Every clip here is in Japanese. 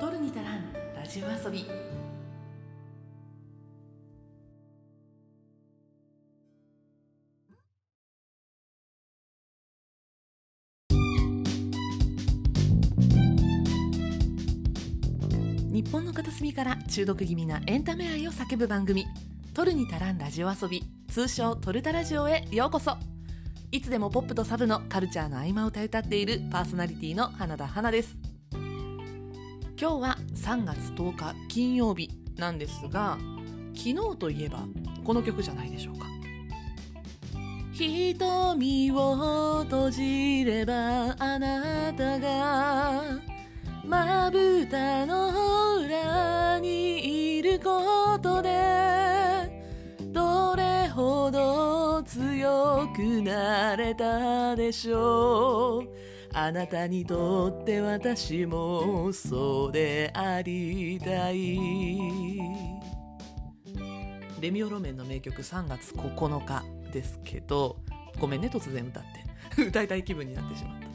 取るに足らんラジオ遊び。日本の片隅から中毒気味なエンタメ愛を叫ぶ番組「取るに足らんラジオ遊び」通称「トルタラジオ」へようこそ。いつでもポップとサブのカルチャーの合間を歌い歌っているパーソナリティの花田花です。今日は3月10日金曜日なんですが昨日といえばこの曲じゃないでしょうか。瞳を閉じればあなたがまぶたの裏にいることでどれほど強くなれたでしょう。あなたにとって私もそうでありたい。レミオロメンの名曲3月9日ですけどごめんね突然歌って。歌いたい気分になってしまった。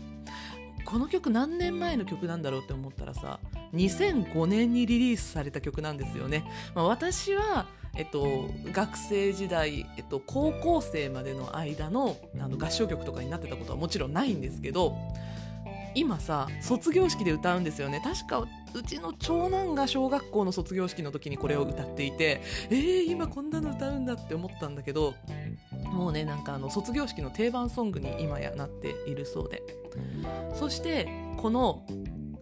この曲何年前の曲なんだろうって思ったらさ2005年にリリースされた曲なんですよね、まあ、私はえっと、学生時代、えっと、高校生までの間のあの合唱曲とかになってたことはもちろんないんですけど今さ卒業式で歌うんですよね。確かうちの長男が小学校の卒業式の時にこれを歌っていてえー、今こんなの歌うんだって思ったんだけどもうねなんかあの卒業式の定番ソングに今やなっているそうで。そしてこの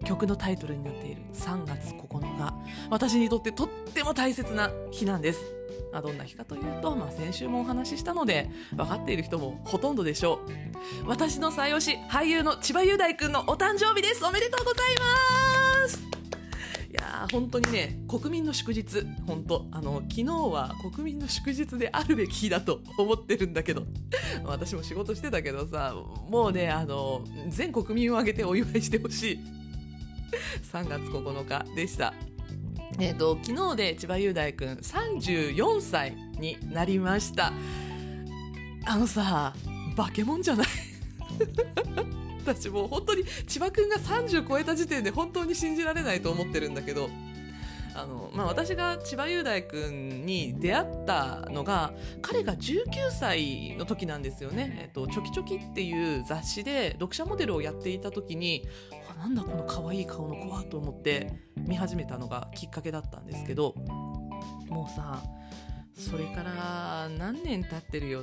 曲のタイトルになっている3月9日。私にとってとっても大切な日なんです。あどんな日かというと、まあ、先週もお話ししたので分かっている人もほとんどでしょう。私の最推し俳優の千葉雄大君のお誕生日です。おめでとうございます。いやー本当にね国民の祝日。本当あの昨日は国民の祝日であるべき日だと思ってるんだけど。私も仕事してたけどさもうねあの全国民を挙げてお祝いしてほしい。3月9日でした。えーと、昨日で千葉雄大君34歳になりました。あのさ化け物じゃない。私もう本当に千葉君が30超えた時点で本当に信じられないと思ってるんだけど。あの、まあ、私が千葉雄大君に出会ったのが彼が19歳の時なんですよね「えっと、チョキチョキ」っていう雑誌で読者モデルをやっていた時になんだこの可愛い顔の子はと思って見始めたのがきっかけだったんですけどもうさそれから何年経ってるよ？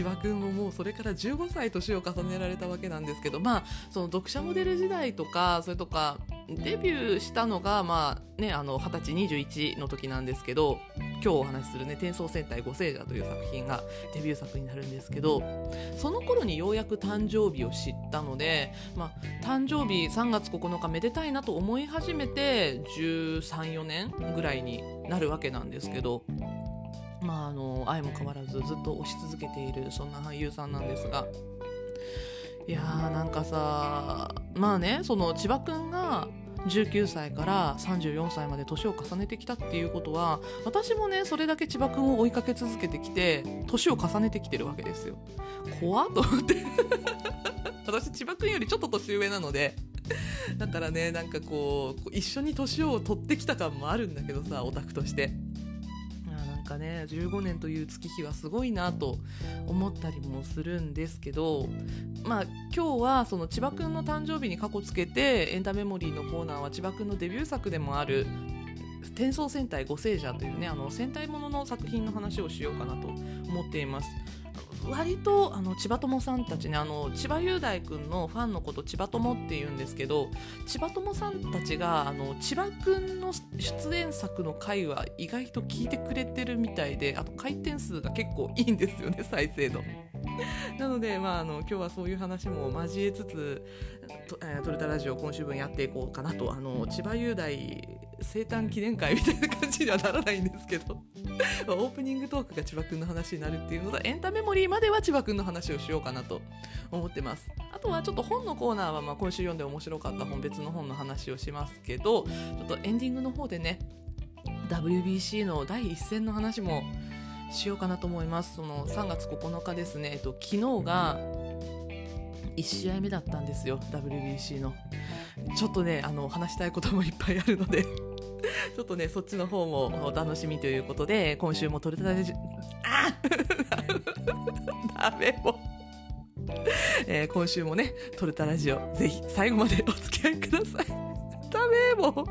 千葉君ももうそれから15歳年を重ねられたわけなんですけどまあその読者モデル時代とかそれとかデビューしたのがまあねあの20歳21の時なんですけど今日お話しするね「転送戦隊五聖者」という作品がデビュー作になるんですけどその頃にようやく誕生日を知ったので、まあ、誕生日3月9日めでたいなと思い始めて134年ぐらいになるわけなんですけど。まあ、あの愛も変わらずずっと推し続けているそんな俳優さんなんですが。いやーなんかさまあねその千葉君が19歳から34歳まで年を重ねてきたっていうことは私もねそれだけ千葉君を追いかけ続けてきて年を重ねてきてるわけですよ。怖っと思って。私千葉君よりちょっと年上なので。だからねなんかこう一緒に年を取ってきた感もあるんだけどさオタクとして。かね15年という月日はすごいなと思ったりもするんですけどまあ今日はその千葉くんの誕生日に過去つけてエンタメモリーのコーナーは千葉くんのデビュー作でもある転送戦隊五聖者というねあの戦隊ものの作品の話をしようかなと思っています。割とあの千葉友さんたちねあの千葉雄大君のファンのこと千葉友って言うんですけど千葉友さんたちがあの千葉君の出演作の回は意外と聞いてくれてるみたいであと回転数が結構いいんですよね再生度。なので、まあ、あの今日はそういう話も交えつつと、えー、トルタラジオ今週分やっていこうかなとあの千葉雄大生誕記念会みたいな感じにはならないんですけど。オープニングトークが千葉くんの話になるっていうのとエンタメモリーまでは千葉くんの話をしようかなと思ってます。あとはちょっと本のコーナーはまあ今週読んで面白かった本別の本の話をしますけどちょっとエンディングの方でね WBC の第一戦の話もしようかなと思います。その3月9日ですね、えっと、昨日が1試合目だったんですよ。WBC の。ちょっとねあの話したいこともいっぱいあるので。ちょっとねそっちの方もお楽しみということで今週も取れたてあ ダメも、えー、今週もね撮れたラジオぜひ最後までお付き合いください。ダメも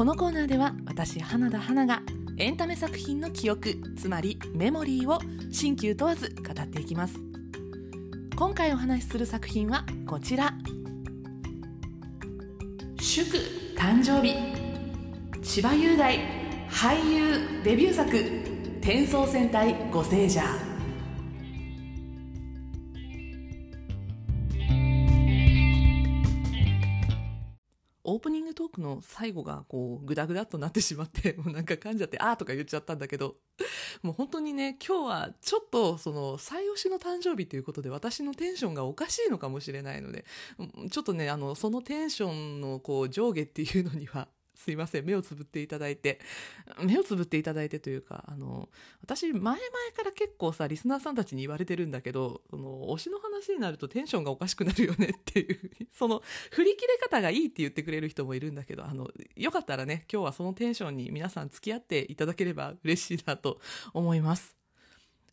このコーナーでは私花田花がエンタメ作品の記憶つまりメモリーを新旧問わず語っていきます。今回お話しする作品はこちら。祝誕生日。千葉雄大俳優デビュー作「転送戦隊ゴセージャー」オーークの最後がこうグダグダとなってしまって もうなんか噛んじゃってあーとか言っちゃったんだけど もう本当にね今日はちょっとその最推しの誕生日ということで私のテンションがおかしいのかもしれないのでちょっとねあのそのテンションのこう上下っていうのにはすいません。目をつぶっていただいて。目をつぶっていただいてというかあの私前々から結構さリスナーさんたちに言われてるんだけどその推しの話になるとテンションがおかしくなるよねっていう。その振り切れ方がいいって言ってくれる人もいるんだけどあのよかったらね今日はそのテンションに皆さん付き合っていただければ嬉しいなと思います。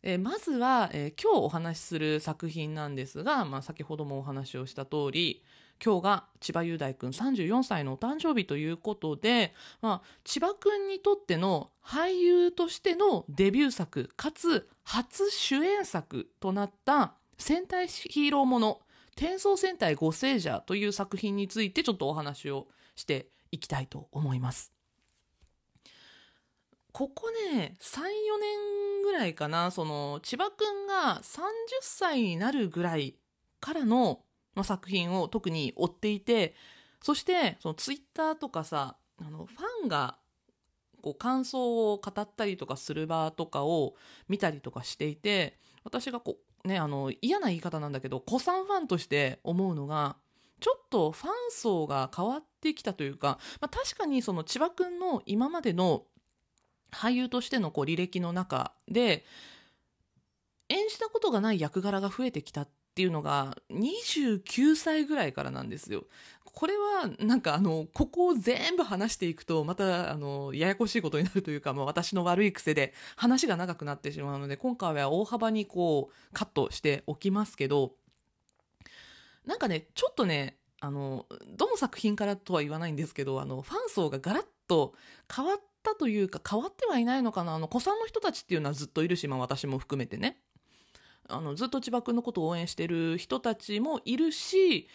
えー、まずは、えー、今日お話しする作品なんですが、まあ、先ほどもお話をした通り今日が千葉雄大君34歳のお誕生日ということで、まあ、千葉君にとっての俳優としてのデビュー作かつ初主演作となった戦隊ヒーローもの「転送戦隊ゴセージャー」という作品についてちょっとお話をしていきたいと思います。ここね34年ぐらいかなその千葉君が30歳になるぐらいからのの作品を特に追っていてそしてそのツイッターとかさあのファンがこう感想を語ったりとかする場とかを見たりとかしていて私がこうねあの嫌な言い方なんだけど古参ファンとして思うのがちょっとファン層が変わってきたというか、まあ、確かにその千葉君の今までの俳優としてのこう履歴の中で演じたことがない役柄が増えてきたっっていうのが29歳ぐらいからなんですよ。これはなんかあのここを全部話していくとまたあのややこしいことになるというか、まあ、私の悪い癖で話が長くなってしまうので今回は大幅にこうカットしておきますけどなんかねちょっとねあのどの作品からとは言わないんですけどあのファン層がガラッと変わったというか変わってはいないのかなあの子さんの人たちっていうのはずっといるし、まあ、私も含めてねあのずっと千葉君のことを応援してる人たちもいるし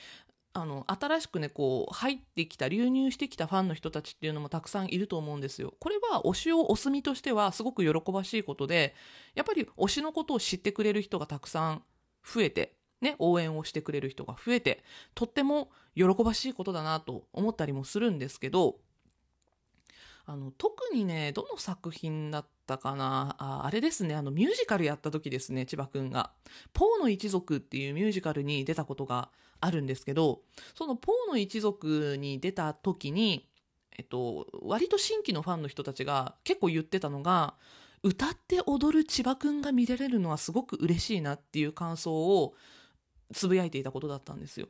あの新しくねこう入ってきた流入してきたファンの人たちっていうのもたくさんいると思うんですよ。これは推しを推す身としてはすごく喜ばしいことでやっぱり推しのことを知ってくれる人がたくさん増えて、ね、応援をしてくれる人が増えてとっても喜ばしいことだなと思ったりもするんですけどあの特にねどの作品だったかな。ああれですね。あのミュージカルやった時ですね千葉くんが「ポーの一族」っていうミュージカルに出たことがあるんですけどその「ポーの一族」に出た時にえっと、割と新規のファンの人たちが結構言ってたのが歌って踊る千葉くんが見られるのはすごく嬉しいなっていう感想をつぶやいていたことだったんですよ。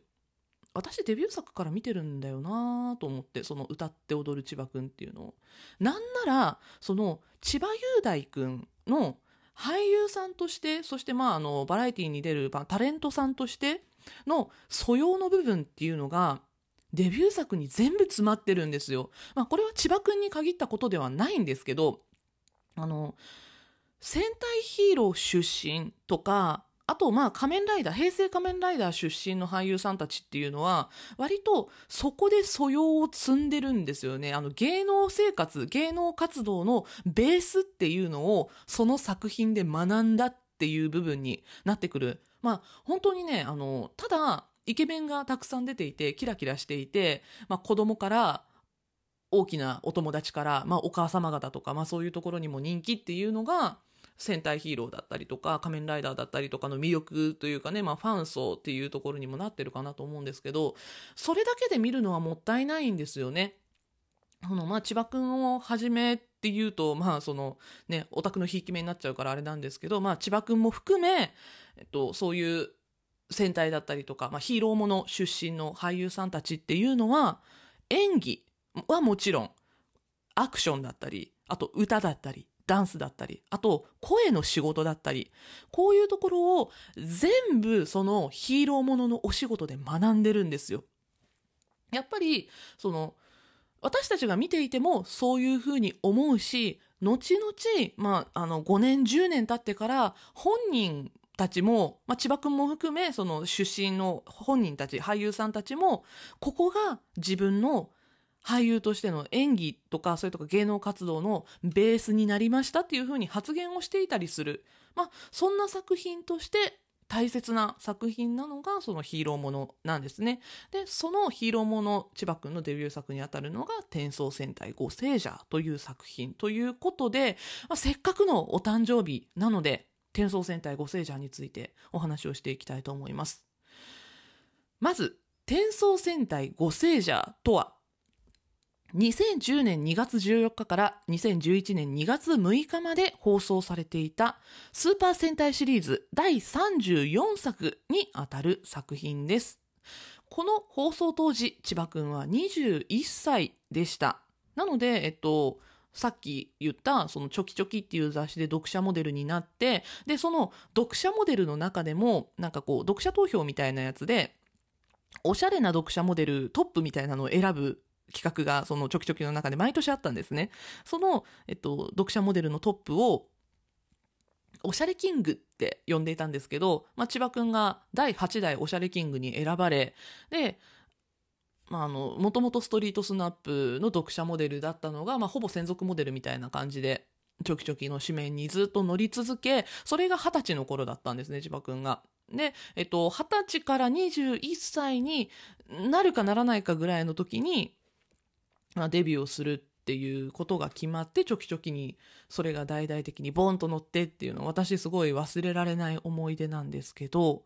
私デビュー作から見てるんだよなと思ってその歌って踊る千葉くんっていうのをなんならその千葉雄大くんの俳優さんとしてそしてまああのバラエティーに出るタレントさんとしての素養の部分っていうのがデビュー作に全部詰まってるんですよ。まあ、これは千葉くんに限ったことではないんですけどあの戦隊ヒーロー出身とかあとまあ仮面ライダー平成仮面ライダー出身の俳優さんたちっていうのは割とそこで素養を積んでるんですよね。あの芸能生活芸能活動のベースっていうのをその作品で学んだっていう部分になってくる。まあ本当にねあのただイケメンがたくさん出ていてキラキラしていて、まあ、子供から大きなお友達から、まあ、お母様方とか、まあ、そういうところにも人気っていうのが戦隊ヒーローだったりとか仮面ライダーだったりとかの魅力というかね、まあ、ファン層っていうところにもなってるかなと思うんですけどそれだけで見るのはもったいないんですよね。このまあ千葉君をはじめっていうとまあそのねオタクのひいき目になっちゃうからあれなんですけど、まあ、千葉君も含め、えっと、そういう戦隊だったりとか、まあ、ヒーローもの出身の俳優さんたちっていうのは演技はもちろんアクションだったりあと歌だったりダンスだったりあと声の仕事だったりこういうところを全部そのヒーローもののお仕事で学んでるんですよ。やっぱりその私たちが見ていてもそういうふうに思うし後々、まあ、あの5年10年経ってから本人たちも、まあ、千葉君も含めその出身の本人たち俳優さんたちもここが自分の俳優としての演技とかそれとか芸能活動のベースになりましたっていうふうに発言をしていたりする、まあ、そんな作品として大切な作品なのがそのヒーローものなんですね。で、そのヒーローもの、千葉くんのデビュー作にあたるのが転送戦隊五聖者という作品ということで、まあ、せっかくのお誕生日なので、転送戦隊五聖者についてお話をしていきたいと思います。まず、転送戦隊五聖者とは2010年2月14日から2011年2月6日まで放送されていたスーパー戦隊シリーズ第34作にあたる作品です。この放送当時、千葉くんは21歳でした。なので、えっと、さっき言ったそのチョキチョキっていう雑誌で読者モデルになってでその読者モデルの中でもなんかこう読者投票みたいなやつでおしゃれな読者モデルトップみたいなのを選ぶ企画がそのチョキチョキの中で毎年あったんですね。その、えっと、読者モデルのトップをおしゃれキングって呼んでいたんですけど、まあ、千葉くんが第8代おしゃれキングに選ばれ、で、まあ、もともとストリートスナップの読者モデルだったのが、まあ、ほぼ専属モデルみたいな感じで、チョキチョキの紙面にずっと乗り続け、それが二十歳の頃だったんですね、千葉くんが。で、えっと、二十歳から21歳になるかならないかぐらいの時に、まあ、デビューをするっていうことが決まってちょきちょきにそれが大々的にボンと乗ってっていうの私すごい忘れられない思い出なんですけど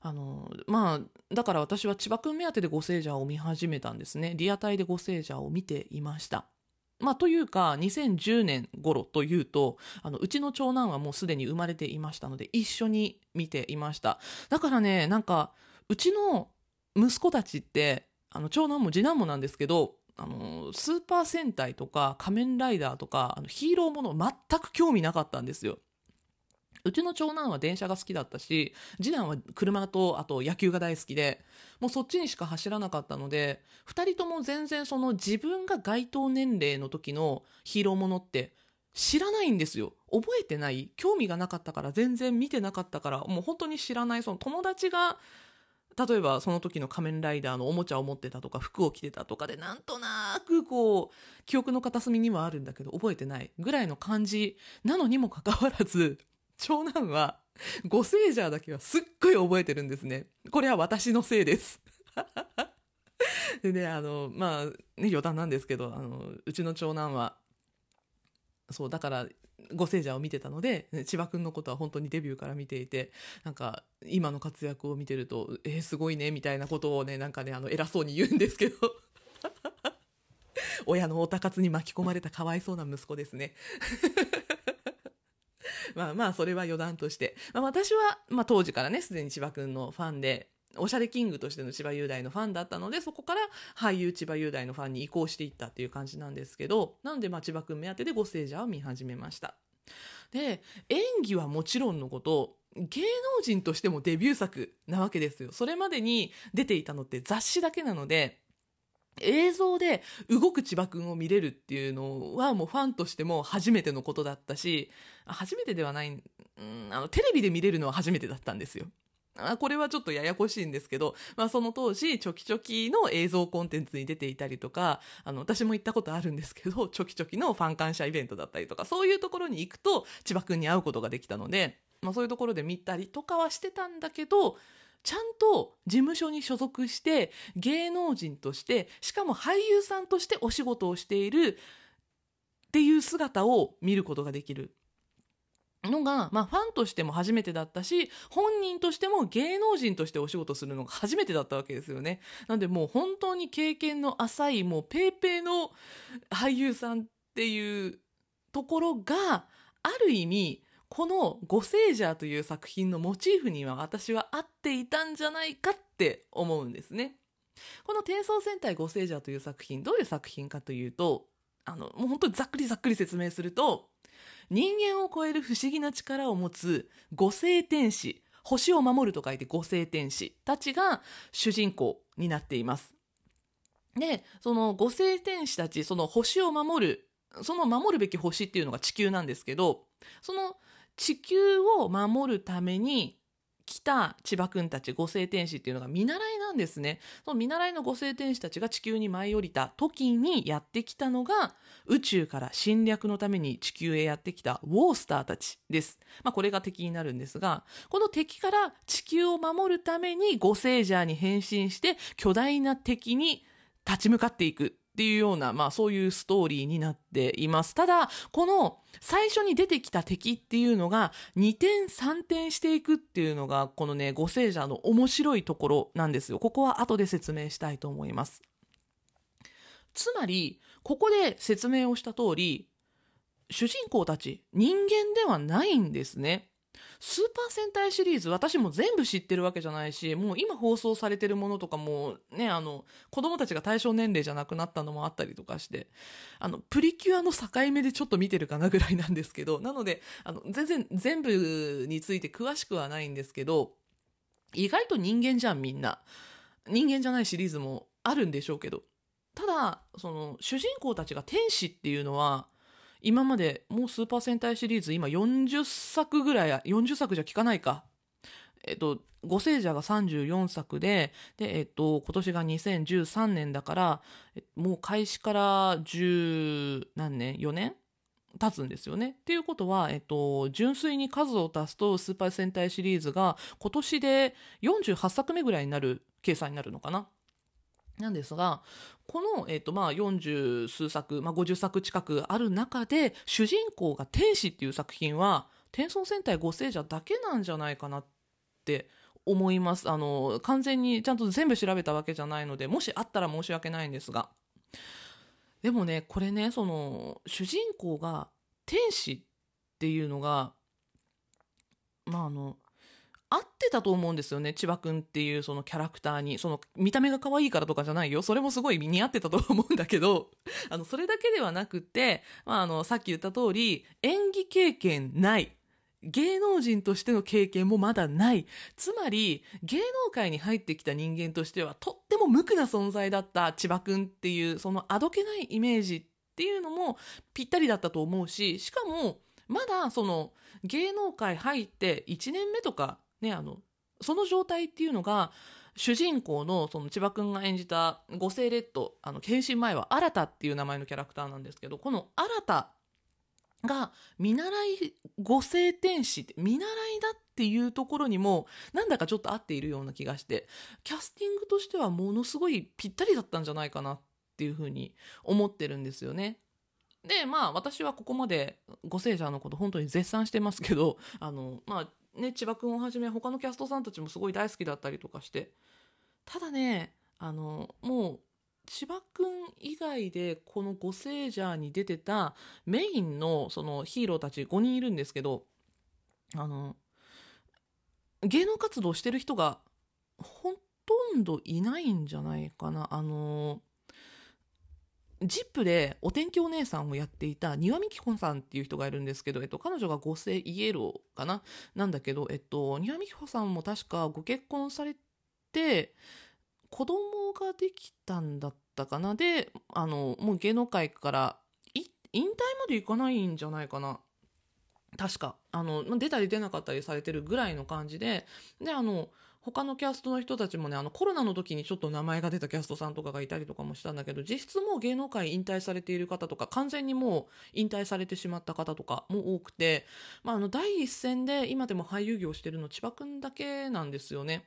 あのまあだから私は千葉君目当てで「ご聖者」を見始めたんですねリアタイで「ご聖者」を見ていました。まあ、というか2010年頃というとあのうちの長男はもうすでに生まれていましたので一緒に見ていましただからねなんかうちの息子たちってあの長男も次男もなんですけどあのスーパー戦隊とか仮面ライダーとかあのヒーローもの全く興味なかったんですよ。うちの長男は電車が好きだったし次男は車とあと野球が大好きでもうそっちにしか走らなかったので2人とも全然その自分が該当年齢の時のヒーローものって知らないんですよ覚えてない興味がなかったから全然見てなかったからもう本当に知らないその友達が例えばその時の仮面ライダーのおもちゃを持ってたとか服を着てたとかでなんとなくこう記憶の片隅にはあるんだけど覚えてないぐらいの感じなのにもかかわらず 長男はゴセージャーだけはすっごい覚えてるんですね。これは私のせいです。でね、あの、まあ、ね、余談なんですけど、あの、うちの長男は、そう、だから、ご聖者を見てたので千葉君のことは本当にデビューから見ていてなんか今の活躍を見てるとえー、すごいねみたいなことをねなんかねあの偉そうに言うんですけど。親のおたかつに巻き込まれたかわいそうな息子ですね。まあまあそれは余談として、まあ、私は、まあ、当時からねすでに千葉君のファンでおしゃれキングとしての千葉雄大のファンだったのでそこから俳優千葉雄大のファンに移行していったっていう感じなんですけどなのでまあ千葉君目当てで「ご聖者」を見始めました。で演技はもちろんのこと芸能人としてもデビュー作なわけですよ。それまでに出ていたのって雑誌だけなので映像で動く千葉君を見れるっていうのはもうファンとしても初めてのことだったし初めてではない、ん、あのテレビで見れるのは初めてだったんですよ。あこれはちょっとややこしいんですけど、まあ、その当時チョキチョキの映像コンテンツに出ていたりとかあの私も行ったことあるんですけど チョキチョキのファン感謝イベントだったりとかそういうところに行くと千葉君に会うことができたので、まあ、そういうところで見たりとかはしてたんだけどちゃんと事務所に所属して芸能人としてしかも俳優さんとしてお仕事をしているっていう姿を見ることができる。のが、まあ、ファンとしても初めてだったし本人としても芸能人としてお仕事するのが 初めてだったわけですよね。なんでもう本当に経験の浅いもうペーペーの俳優さんっていうところがある意味この「ゴセージャー」という作品のモチーフには私は合っていたんじゃないかって思うんですね。この「転送戦隊ゴセージャー」という作品どういう作品かというとあのもう本当にざっくりざっくり説明すると人間を超える不思議な力を持つ五星天使星を守ると書いて五星天使たちが主人公になっています。でその五星天使たちその星を守るその守るべき星っていうのが地球なんですけどその地球を守るために来た千葉くんたち五星天使っていうのが見習いなんですね。その見習いの五星天使たちが地球に舞い降りた時にやってきたのが宇宙から侵略のために地球へやってきたウォースターたちです。まあこれが敵になるんですが、この敵から地球を守るためにゴセージャーに変身して巨大な敵に立ち向かっていくっていうような、まあそういうストーリーになっています。ただ、この最初に出てきた敵っていうのが2点3点していくっていうのが、このね、五聖者の面白いところなんですよ。ここは後で説明したいと思います。つまり、ここで説明をした通り、主人公たち人間ではないんですね。スーパー戦隊シリーズ私も全部知ってるわけじゃないしもう今放送されてるものとかもねあの子供たちが対象年齢じゃなくなったのもあったりとかしてあのプリキュアの境目でちょっと見てるかなぐらいなんですけど なのであの全然全部について詳しくはないんですけど意外と人間じゃんみんな。人間じゃないシリーズもあるんでしょうけど。ただその主人公たちが天使っていうのは今までもうスーパー戦隊シリーズ今40作ぐらい40作じゃ効かないかえっと、五星者が34作で、で、えっと、今年が2013年だから、もう開始から10何年 ?4 年？経つんですよね。っていうことは、えっと、純粋に数を足すと、スーパー戦隊シリーズが今年で48作目ぐらいになる計算になるのかな。なんですが、この、えっ、ー、と、まあ、40数作、まあ、50作近くある中で、主人公が天使っていう作品は、天孫戦隊五星者だけなんじゃないかなって思います。あの、完全にちゃんと全部調べたわけじゃないので、もしあったら申し訳ないんですが。でもね、これね、その、主人公が天使っていうのが、まあ、あの、合ってたと思うんですよね千葉くんっていうそのキャラクターに。その見た目が可愛いからとかじゃないよ。それもすごい似合ってたと思うんだけど。あのそれだけではなくて、まあ、あのさっき言った通り演技経験ない。芸能人としての経験もまだない。つまり、芸能界に入ってきた人間としては、とっても無垢な存在だった千葉くんっていう、そのあどけないイメージっていうのもぴったりだったと思うし、しかも、まだその芸能界入って1年目とかね、あの、その状態っていうのが、主人公のその千葉君が演じた五星レッド、あの、検診前は新たっていう名前のキャラクターなんですけど、この新たが見習い五星天使って見習いだっていうところにもなんだかちょっと合っているような気がしてキャスティングとしてはものすごいぴったりだったんじゃないかなっていうふうに思ってるんですよね。でまあ私はここまで五星者のこと本当に絶賛してますけどあのまあね、千葉君をはじめ他のキャストさんたちもすごい大好きだったりとかして。ただねあのもう千葉君以外でこの「ゴセージャー」に出てたメインのそのヒーローたち5人いるんですけどあの芸能活動してる人がほとんどいないんじゃないかな。あのジップでお天気お姉さんをやっていた庭見きこさんっていう人がいるんですけど、えっと、彼女が五世イエローかな？なんだけど、えっと、庭見きこさんも確かご結婚されて、子供ができたんだったかな？で、あの、もう芸能界から引退までいかないんじゃないかな？確か。あの、出たり出なかったりされてるぐらいの感じで、で、あの、他のキャストの人たちもね、あのコロナの時にちょっと名前が出たキャストさんとかがいたりとかもしたんだけど、実質もう芸能界引退されている方とか、完全にもう引退されてしまった方とかも多くて、まあ、あの、第一線で今でも俳優業してるの千葉くんだけなんですよね。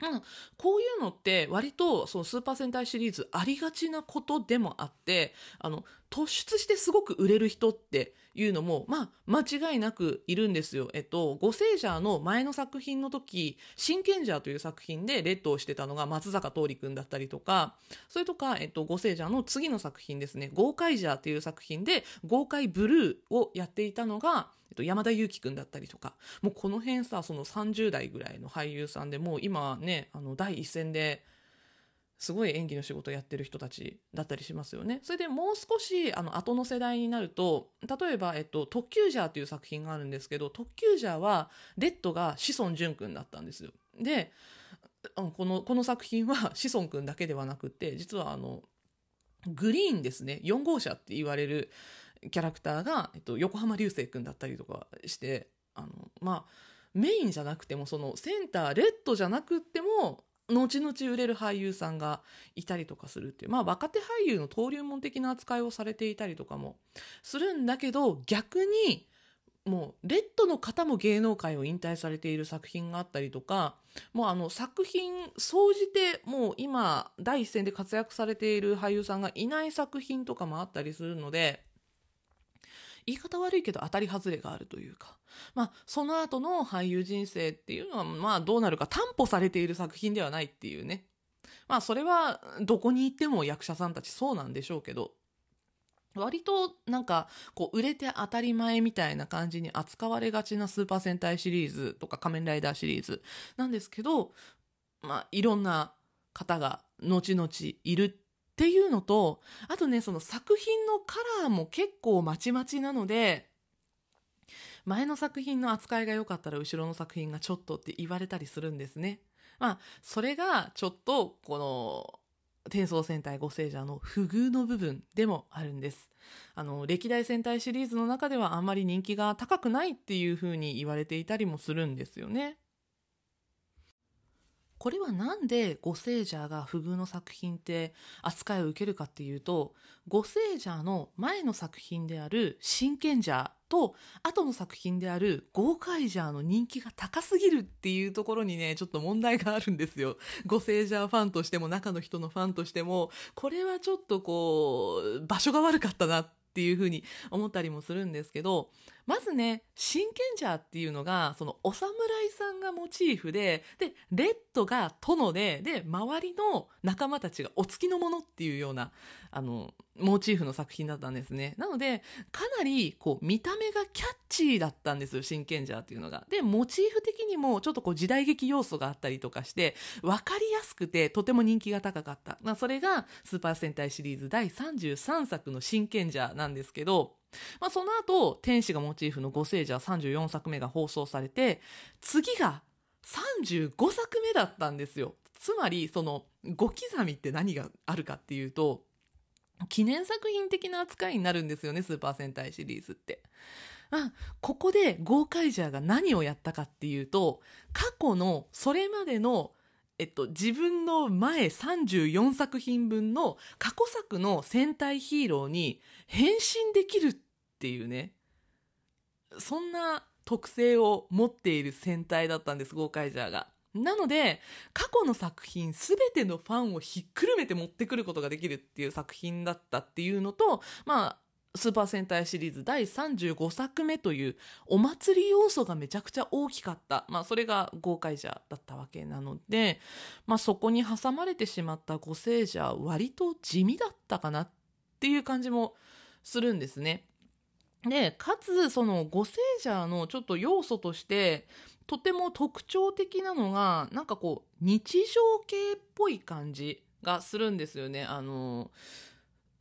うん、こういうのって割とそのスーパー戦隊シリーズありがちなことでもあってあの突出してすごく売れる人っていうのも、まあ、間違いなくいるんですよ。えっと、ゴセージャーの前の作品の時、真剣ジャーという作品でレッドをしてたのが松坂桃李君だったりとか、それとか、えっと、ゴセージャーの次の作品ですね、豪快ジャーという作品で、豪快ブルーをやっていたのが、えっと、山田裕貴君だったりとか、もうこの辺さ、その30代ぐらいの俳優さんでもう今ね、あの、第一線で、すごい演技の仕事やってる人たちだったりしますよね。それでもう少しあの後の世代になると例えば、えっと、特急ジャーという作品があるんですけど特急ジャーはレッドが志尊淳君だったんですよ。でこのこの作品は志尊君だけではなくて実はあのグリーンですね4号車って言われるキャラクターが、えっと、横浜流星君だったりとかしてあのまあメインじゃなくてもそのセンターレッドじゃなくても後々売れる俳優さんがいたりとかするっていう、まあ若手俳優の登竜門的な扱いをされていたりとかもするんだけど、逆にもうレッドの方も芸能界を引退されている作品があったりとか、もうあの作品総じてもう今第一線で活躍されている俳優さんがいない作品とかもあったりするので、言い方悪いけど当たり外れがあるというか、まあ、その後の俳優人生っていうのは、まあ、どうなるか担保されている作品ではないっていうね。まあ、それは、どこに行っても役者さんたちそうなんでしょうけど、割となんかこう売れて当たり前みたいな感じに扱われがちなスーパー戦隊シリーズとか仮面ライダーシリーズなんですけど、まあいろんな方が後々いるっていうのと、あとね、その作品のカラーも結構まちまちなので、前の作品の扱いが良かったら後ろの作品がちょっとって言われたりするんですね。まあ、それがちょっとこの転送戦隊五星者の不遇の部分でもあるんです。あの、歴代戦隊シリーズの中ではあんまり人気が高くないっていう風に言われていたりもするんですよね。これはなんでゴセージャーが不遇の作品って扱いを受けるかっていうと、ゴセージャーの前の作品である真剣ジャーと後の作品である豪快ジャーの人気が高すぎるっていうところにね、ちょっと問題があるんですよ。ゴセージャーファンとしても中の人のファンとしても、これはちょっとこう、場所が悪かったなっていうふうに思ったりもするんですけど、まずね、真剣ジャーっていうのが、そのお侍さんがモチーフで、で、レッドが殿で、で、周りの仲間たちがお付きのものっていうような、あの、モチーフの作品だったんですね。なので、かなり、こう、見た目がキャッチーだったんですよ、真剣ジャーっていうのが。で、モチーフ的にも、ちょっとこう、時代劇要素があったりとかして、わかりやすくて、とても人気が高かった。まあ、それが、スーパー戦隊シリーズ第33作の真剣ジャーなんですけど、まあ、その後、天使がモチーフの五星ジャー34作目が放送されて、次が35作目だったんですよ。つまり、その、5刻みって何があるかっていうと、記念作品的な扱いになるんですよね、スーパー戦隊シリーズって。まあ、ここでゴーカイジャーが何をやったかっていうと、過去のそれまでのえっと、自分の前34作品分の過去作の戦隊ヒーローに変身できるっていうね、そんな特性を持っている戦隊だったんです、ゴーカイジャーが。なので、過去の作品すべてのファンをひっくるめて持ってくることができるっていう作品だったっていうのと、まあ、スーパー戦隊シリーズ第35作目というお祭り要素がめちゃくちゃ大きかった。まあそれが豪快者だったわけなので、まあそこに挟まれてしまった五聖者割と地味だったかなっていう感じもするんですね。で、かつその五聖者のちょっと要素として、とても特徴的なのが、なんかこう日常系っぽい感じがするんですよね。あの、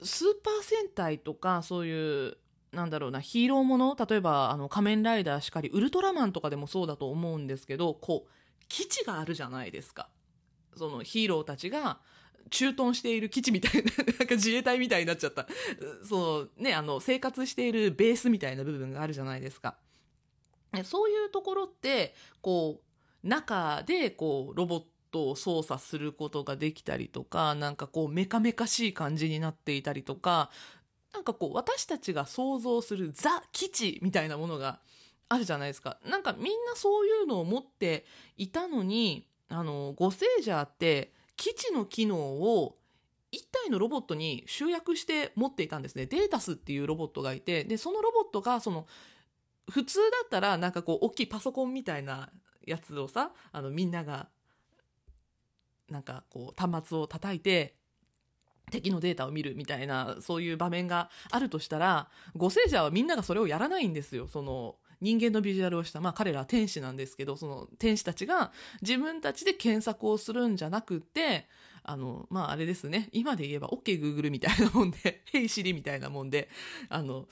スーパー戦隊とかそういうなんだろうなヒーローもの例えばあの仮面ライダーしかりウルトラマンとかでもそうだと思うんですけどこう基地があるじゃないですか。そのヒーローたちが駐屯している基地みたいな なんか自衛隊みたいになっちゃった。そうねあの生活しているベースみたいな部分があるじゃないですか。そういうところってこう中でこうロボットトを操作することができたりとかなんかこうメカメカしい感じになっていたりとかなんかこう私たちが想像するザ基地みたいなものがあるじゃないですかなんかみんなそういうのを持っていたのにあのゴセージャーって基地の機能を1体のロボットに集約して持っていたんですね。データスっていうロボットがいて、で、そのロボットが、その、普通だったら、なんかこう、大きいパソコンみたいなやつをさ、あの、みんなが、なんかこう、端末を叩いて、敵のデータを見るみたいな、そういう場面があるとしたら、ご聖者はみんながそれをやらないんですよ。その、人間のビジュアルをした、まあ彼らは天使なんですけど、その天使たちが自分たちで検索をするんじゃなくて、あの、まああれですね、今で言えば OK Google みたいなもんで、Hey Siri みたいなもんで、あの、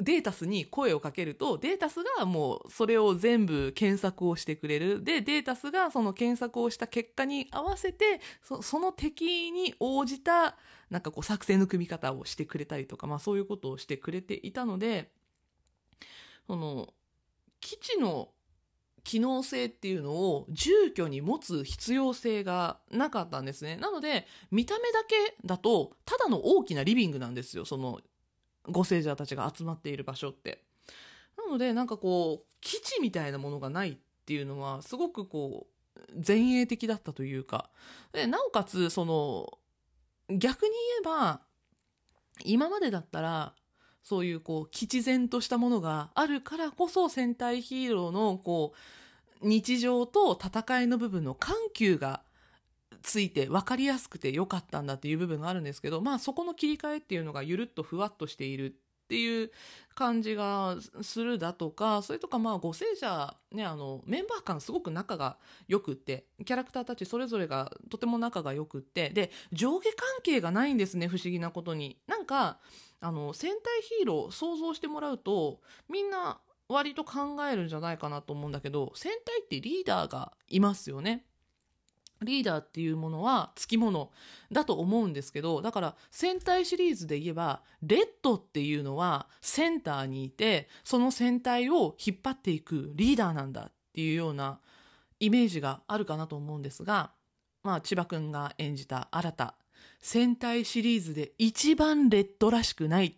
データスに声をかけると、データスがもうそれを全部検索をしてくれる。で、データスがその検索をした結果に合わせて、そその敵に応じた、なんかこう作戦の組み方をしてくれたりとか、まあそういうことをしてくれていたので、その、基地の機能性っていうのを住居に持つ必要性がなかったんですね。なので、見た目だけだと、ただの大きなリビングなんですよ。そのご聖者たちが集まっている場所って。なのでなんかこう基地みたいなものがないっていうのはすごくこう前衛的だったというかでなおかつその逆に言えば今までだったらそういうこう吉然としたものがあるからこそ戦隊ヒーローのこう日常と戦いの部分の緩急がついて分かりやすくて良かったんだっていう部分があるんですけど、まあそこの切り替えっていうのがゆるっとふわっとしているっていう感じがするだとか、それとかまあ、ご聖者、ね、あの、メンバー間すごく仲が良くって、キャラクターたちそれぞれがとても仲が良くって、で、上下関係がないんですね、不思議なことに。なんか、あの、戦隊ヒーロー想像してもらうと、みんな割と考えるんじゃないかなと思うんだけど、戦隊ってリーダーがいますよね。リーダーっていうものはつきものだと思うんですけど、だから戦隊シリーズで言えば、レッドっていうのはセンターにいて、その戦隊を引っ張っていくリーダーなんだっていうようなイメージがあるかなと思うんですが、まあ千葉くんが演じた新た、戦隊シリーズで一番レッドらしくない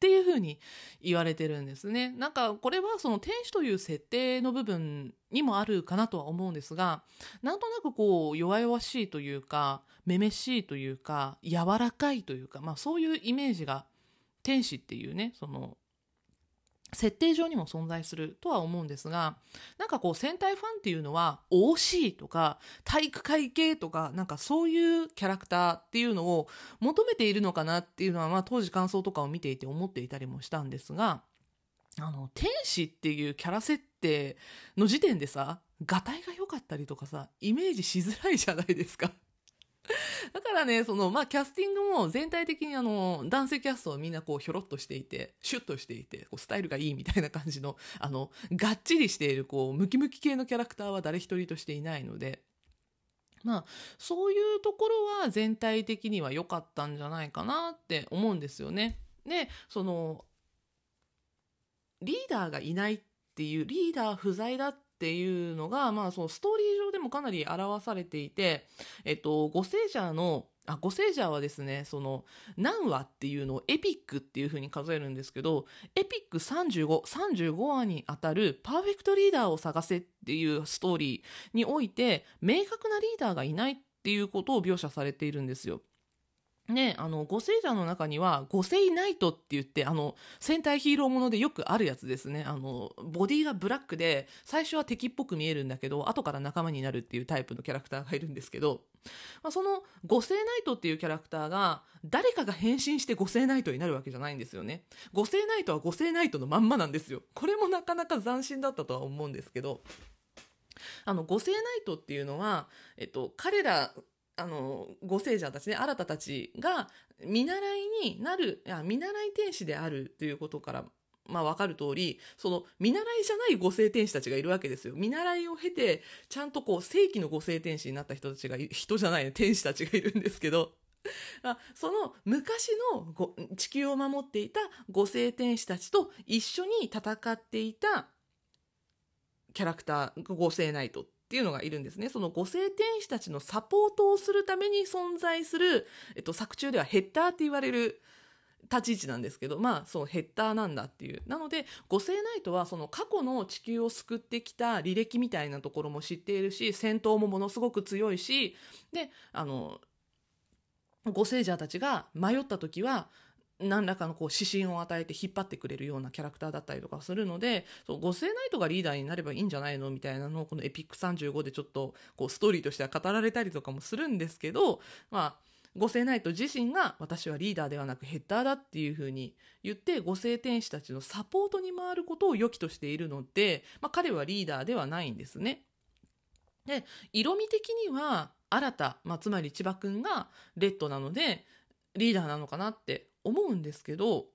っていうふうに言われてるんですね。なんかこれはその天使という設定の部分にもあるかなとは思うんですが、なんとなくこう弱々しいというか、めめしいというか、柔らかいというか、まあそういうイメージが天使っていうね、その設定上にも存在するとは思うんですが、なんかこう戦隊ファンっていうのは OC とか体育会系とかなんかそういうキャラクターっていうのを求めているのかなっていうのはまあ当時感想とかを見ていて思っていたりもしたんですが、あの天使っていうキャラ設定の時点でさ、がたいが良かったりとかさ、イメージしづらいじゃないですか。だからね、その、まあ、キャスティングも全体的にあの、男性キャストをみんなこう、ひょろっとしていて、シュッとしていて、こう、スタイルがいいみたいな感じの、あの、がっちりしている、こう、ムキムキ系のキャラクターは誰一人としていないので、まあ、そういうところは全体的には良かったんじゃないかなって思うんですよね。で、その、リーダーがいないっていう、リーダー不在だっっていうのが、まあ、そのストーリー上でもかなり表されていて、えっと、ゴセージャーのあ、ゴセージャーはですね、その、何話っていうのをエピックっていう風に数えるんですけど、エピック35、35話にあたるパーフェクトリーダーを探せっていうストーリーにおいて、明確なリーダーがいないっていうことを描写されているんですよ。ね、あの、五聖者の中には、五聖ナイトって言って、あの、戦隊ヒーローものでよくあるやつですね。あの、ボディがブラックで、最初は敵っぽく見えるんだけど、後から仲間になるっていうタイプのキャラクターがいるんですけど、まあ、その五聖ナイトっていうキャラクターが、誰かが変身して五聖ナイトになるわけじゃないんですよね。五聖ナイトは五聖ナイトのまんまなんですよ。これもなかなか斬新だったとは思うんですけど、あの、五聖ナイトっていうのは、えっと、彼らあの、ご聖者たちね、新たたちが見習いになる、いや見習い天使であるということから、まあわかる通り、その見習いじゃないご聖天使たちがいるわけですよ。見習いを経て、ちゃんとこう正規のご聖天使になった人たちが、人じゃない、天使たちがいるんですけど、その昔の地球を守っていたご聖天使たちと一緒に戦っていたキャラクター、ご聖ナイトっていうのがいるんですね。その五星天使たちのサポートをするために存在する、えっと、作中ではヘッダーって言われる立ち位置なんですけど、まあ、そのヘッダーなんだっていう。なので、五星ナイトはその過去の地球を救ってきた履歴みたいなところも知っているし、戦闘もものすごく強いし、で、あの、ご聖者たちが迷った時は何らかのこう指針を与えて引っ張ってくれるようなキャラクターだったりとかするのでそう五聖ナイトがリーダーになればいいんじゃないの？みたいなのをこのエピック35でちょっとこうストーリーとしては語られたりとかもするんですけどまあ五聖ナイト自身が私はリーダーではなくヘッダーだっていうふうに言って五聖天使たちのサポートに回ることを良きとしているので、まあ、彼はリーダーではないんですね。で色味的には新た、まあ、つまり千葉くんがレッドなのでリーダーなのかなって思うんですけど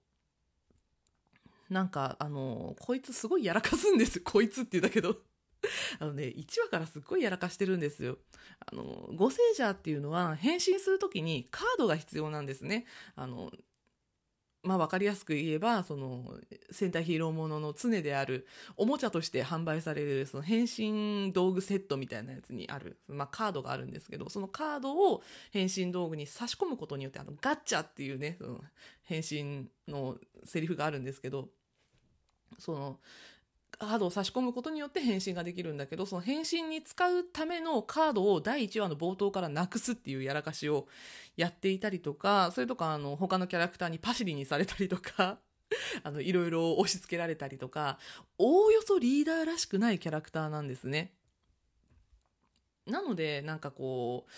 なんかあのこいつすごいやらかすんです こいつって言うだけど。あのね1話からすっごいやらかしてるんですよ。あのゴセージャーっていうのは変身する時にカードが必要なんですね。あのまあ分かりやすく言えばその戦隊ヒーローものの常であるおもちゃとして販売されるその変身道具セットみたいなやつにある、まあ、カードがあるんですけどそのカードを変身道具に差し込むことによってあのガッチャっていうねその変身のセリフがあるんですけどそのカードを差し込むことによって変身ができるんだけどその変身に使うためのカードを第1話の冒頭からなくすっていうやらかしをやっていたりとかそれとかあの他のキャラクターにパシリにされたりとか あのいろいろ押し付けられたりとかおおよそリーダーらしくないキャラクターなんですね。なのでなんかこう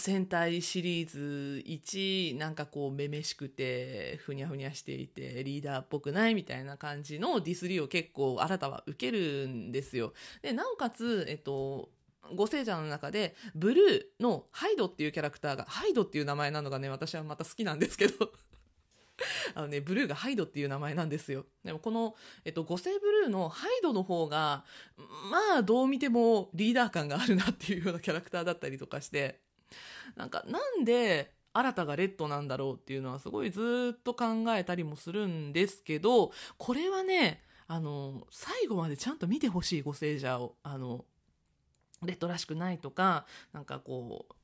戦隊シリーズ1なんかこうめめしくてふにゃふにゃしていてリーダーっぽくないみたいな感じのディスリーを結構新たは受けるんですよ。でなおかつ、えっと、ご聖者の中でブルーのハイドっていうキャラクターがハイドっていう名前なのがね私はまた好きなんですけど あのね、ブルーがハイドっていう名前なんですよ。でもこの、えっと、五星ブルーのハイドの方が、まあ、どう見てもリーダー感があるなっていうようなキャラクターだったりとかして、なんかなんで新たがレッドなんだろうっていうのはすごいずっと考えたりもするんですけどこれはねあの最後までちゃんと見てほしいご聖者をあのレッドらしくないとかなんかこう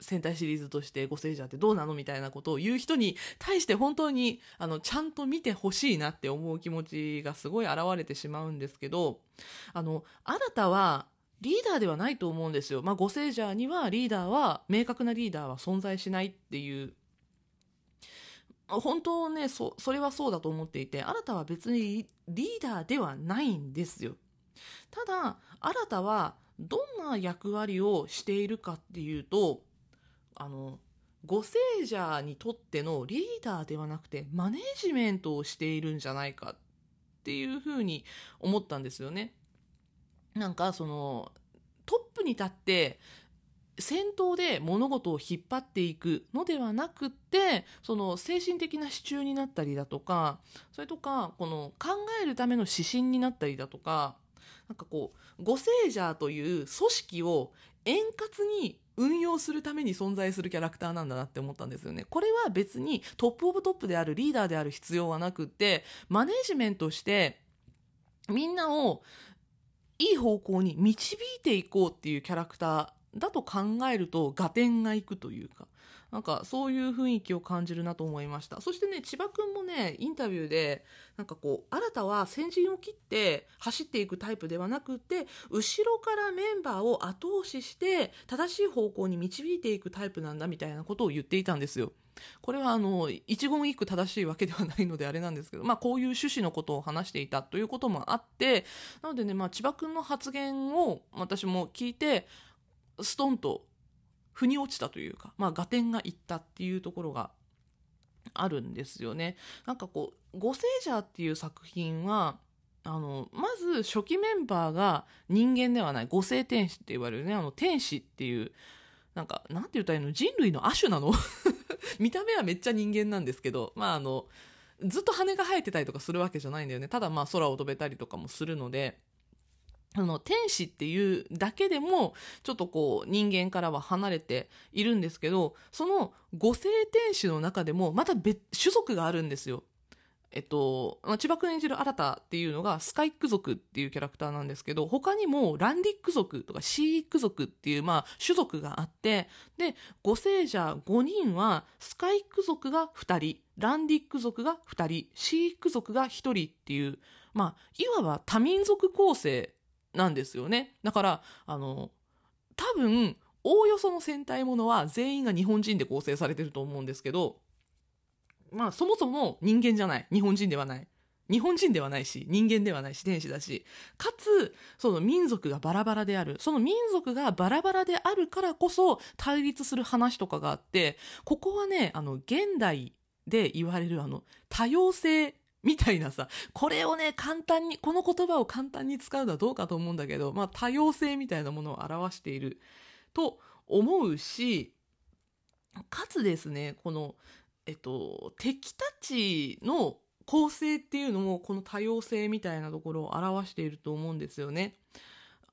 戦隊シリーズとしてご聖者ってどうなのみたいなことを言う人に対して本当にあのちゃんと見てほしいなって思う気持ちがすごい現れてしまうんですけどあの新たはリーダーではないと思うんですよ。まあ、ゴセージャーにはリーダーは、明確なリーダーは存在しないっていう、本当ね、そ、それはそうだと思っていて、新たは別にリーダーではないんですよ。ただ、新たはどんな役割をしているかっていうと、あの、ゴセージャーにとってのリーダーではなくて、マネジメントをしているんじゃないかっていうふうに思ったんですよね。なんかそのトップに立って先頭で物事を引っ張っていくのではなくってその精神的な支柱になったりだとかそれとかこの考えるための指針になったりだとかなんかこうゴセージャーという組織を円滑に運用するために存在するキャラクターなんだなって思ったんですよね。これは別にトップオブトップであるリーダーである必要はなくってマネージメントしてみんなをいい方向に導いていこうっていうキャラクターだと考えると合点がいくというか。なんかそういう雰囲気を感じるなと思いました。そしてね千葉君もねインタビューでなんかこう新たは先陣を切って走っていくタイプではなくて後ろからメンバーを後押しして正しい方向に導いていくタイプなんだみたいなことを言っていたんですよ。これはあの一言一句正しいわけではないのであれなんですけど、まあ、こういう趣旨のことを話していたということもあってなのでね、まあ、千葉君の発言を私も聞いてストンと腑に落ちたというか、まあ、合点がいったっていうところがあるんですよね。なんかこう「ゴセージャー」っていう作品はあのまず初期メンバーが人間ではない五星天使って言われるねあの天使っていうなんかなんて言ったらいいの？人類の亜種なの？見た目はめっちゃ人間なんですけどまああのずっと羽が生えてたりとかするわけじゃないんだよねただまあ空を飛べたりとかもするのであの天使っていうだけでもちょっとこう人間からは離れているんですけどその五星天使の中でもまた別種族があるんですよ。えっと、千葉君演じる新たっていうのがスカイック族っていうキャラクターなんですけど他にもランディック族とかシーック族っていうまあ種族があってで五星者5人はスカイック族が2人ランディック族が2人シーック族が1人っていうまあいわば多民族構成なんですよね。だから、あの、多分、おおよその戦隊ものは全員が日本人で構成されてると思うんですけど、まあそもそも人間じゃない。日本人ではない。日本人ではないし、人間ではないし、天使だし、かつ、その民族がバラバラである。その民族がバラバラであるからこそ対立する話とかがあって、ここはね、あの、現代で言われるあの、多様性みたいなさ、これをね、簡単に、この言葉を簡単に使うのはどうかと思うんだけど、まあ多様性みたいなものを表していると思うし、かつですね、この、えっと、敵たちの構成っていうのもこの多様性みたいなところを表していると思うんですよね。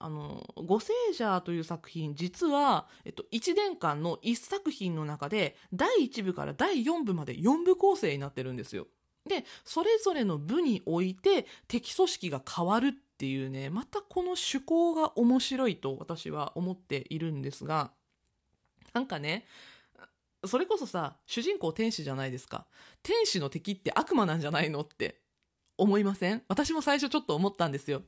あの、五聖者という作品、実は、えっと、1年間の1作品の中で、第1部から第4部まで4部構成になってるんですよ。で、それぞれの部において敵組織が変わるっていうね、またこの趣向が面白いと私は思っているんですが、なんかね、それこそさ、主人公天使じゃないですか。天使の敵って悪魔なんじゃないのって思いません？私も最初ちょっと思ったんですよ。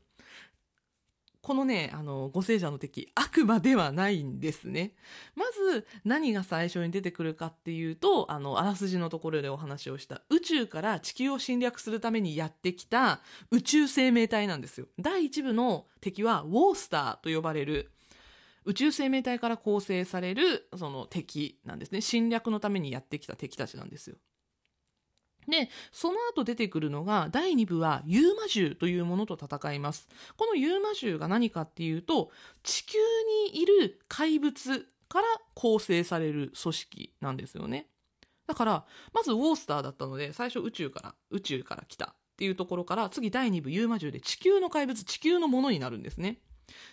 このね、あの、ご聖者の敵、悪魔ではないんですね。まず、何が最初に出てくるかっていうと、あの、あらすじのところでお話をした、宇宙から地球を侵略するためにやってきた宇宙生命体なんですよ。第一部の敵は、ウォースターと呼ばれる、宇宙生命体から構成されるその敵なんですね侵略のためにやってきた敵たちなんですよで、その後出てくるのが、第2部はユーマ獣というものと戦います。このユーマ獣が何かっていうと、地球にいる怪物から構成される組織なんですよね。だから、まずウォースターだったので、最初宇宙から、宇宙から来たっていうところから、次第2部ユーマ獣で地球の怪物、地球のものになるんですね。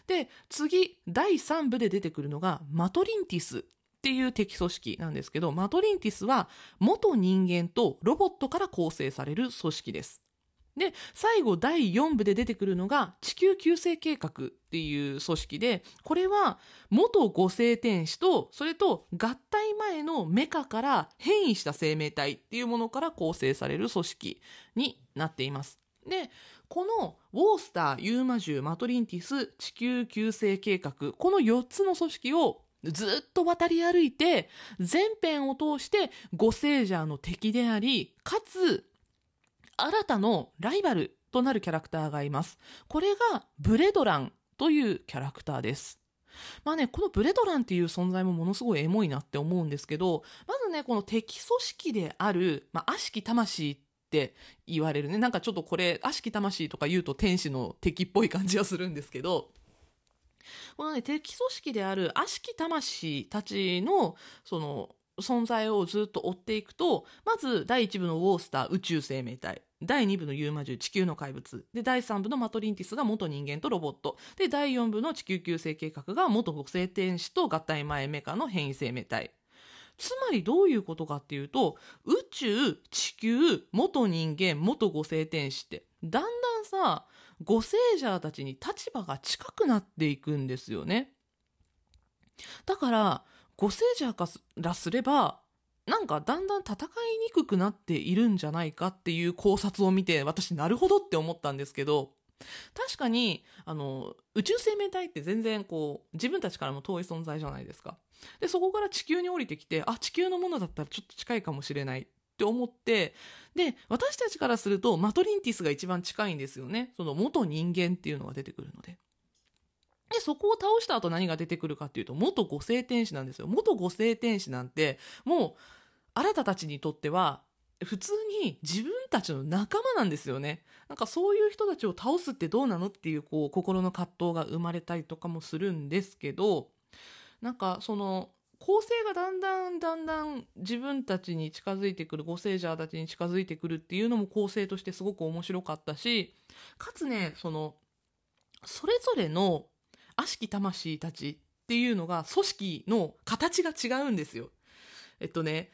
で、次、第3部で出てくるのが、マトリンティスっていう敵組織なんですけど、マトリンティスは元人間とロボットから構成される組織です。で、最後第4部で出てくるのが地球救世計画っていう組織で、これは元五星天使と、それと合体前のメカから変異した生命体っていうものから構成される組織になっています。で、このウォースター、ユーマ獣、マトリンティス、地球救世計画、この4つの組織をずっと渡り歩いて、全編を通してゴセージャーの敵であり、かつ、新たのライバルとなるキャラクターがいます。これがブレドランというキャラクターです。まあね、このブレドランっていう存在もものすごいエモいなって思うんですけど、まずね、この敵組織である、まあ、悪しき魂っって言われるね。なんかちょっとこれ悪しき魂とか言うと天使の敵っぽい感じはするんですけど。このね敵組織である悪しき魂たちのその存在をずっと追っていくとまず第1部のウォースター宇宙生命体第2部のユーマ獣地球の怪物で第3部のマトリンティスが元人間とロボットで第4部の地球救世計画が元五星天使と合体前メカの変異生命体。つまりどういうことかっていうと、宇宙、地球、元人間、元五星天使って、だんだんさ、五星者たちに立場が近くなっていくんですよね。だから、五星者からすれば、なんかだんだん戦いにくくなっているんじゃないかっていう考察を見て、私なるほどって思ったんですけど、確かにあの宇宙生命体って全然こう自分たちからも遠い存在じゃないですか。でそこから地球に降りてきてあ地球のものだったらちょっと近いかもしれないって思ってで私たちからするとマトリンティスが一番近いんですよねその元人間っていうのが出てくるので。で、そこを倒した後何が出てくるかっていうと、元五星天使なんですよ。元五星天使なんて、もう、あなたたちにとっては、普通に自分たちの仲間なんですよね。なんかそういう人たちを倒すってどうなのっていうこう心の葛藤が生まれたりとかもするんですけど、なんかその構成がだんだんだんだん自分たちに近づいてくる、ゴセージャーたちに近づいてくるっていうのも構成としてすごく面白かったし、かつね、その、それぞれの悪しき魂たちっていうのが組織の形が違うんですよ。えっとね、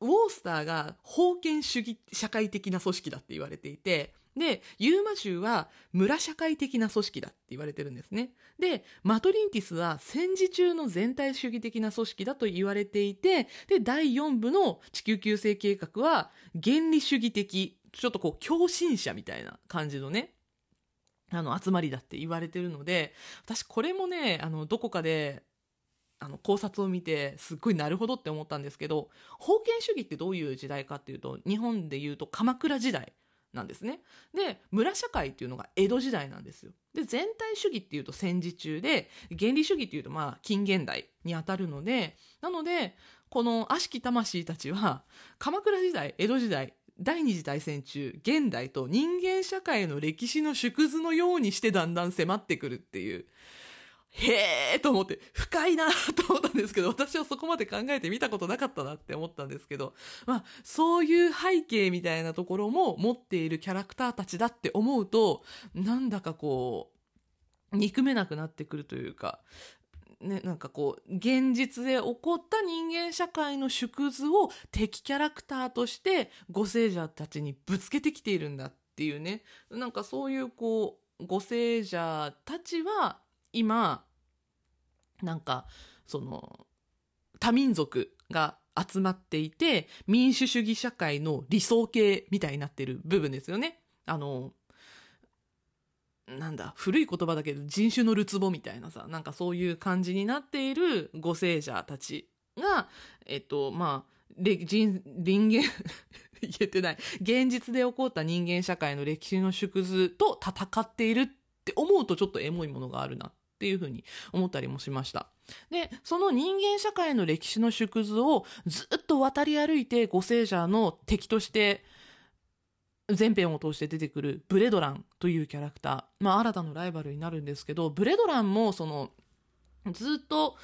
ウォースターが封建主義社会的な組織だって言われていて、で、ユーマ州は村社会的な組織だって言われてるんですね。で、マトリンティスは戦時中の全体主義的な組織だと言われていて、で、第4部の地球救世計画は原理主義的、ちょっとこう共振者みたいな感じのね、あの集まりだって言われてるので、私これもね、あの、どこかであの考察を見てすっごいなるほどって思ったんですけど封建主義ってどういう時代かっていうと日本でいうと鎌倉時代なんですね。で村社会っていうのが江戸時代なんですよ。で全体主義っていうと戦時中で原理主義っていうとまあ近現代にあたるのでなのでこの悪しき魂たちは鎌倉時代江戸時代第二次大戦中現代と人間社会の歴史の縮図のようにしてだんだん迫ってくるっていうへえと思って深いなと思ったんですけど私はそこまで考えてみたことなかったなって思ったんですけどまあそういう背景みたいなところも持っているキャラクターたちだって思うとなんだかこう憎めなくなってくるというかね、なんかこう現実で起こった人間社会の縮図を敵キャラクターとしてご聖者たちにぶつけてきているんだっていうね。なんかそういうこうご聖者たちは今なんかその多民族が集まっていて民主主義社会の理想形みたいになってる部分ですよね。あのなんだ古い言葉だけど人種のるつぼみたいなさなんかそういう感じになっているご聖者たちがえっとまあ人人間 言えてない現実で起こった人間社会の歴史の縮図と戦っているって思うとちょっとエモいものがあるなっっていうふうに思ったりもしました。で、その人間社会の歴史の縮図をずっと渡り歩いてご聖者の敵として全編を通して出てくるブレドランというキャラクター、まあ新たなライバルになるんですけど、ブレドランもそのずっと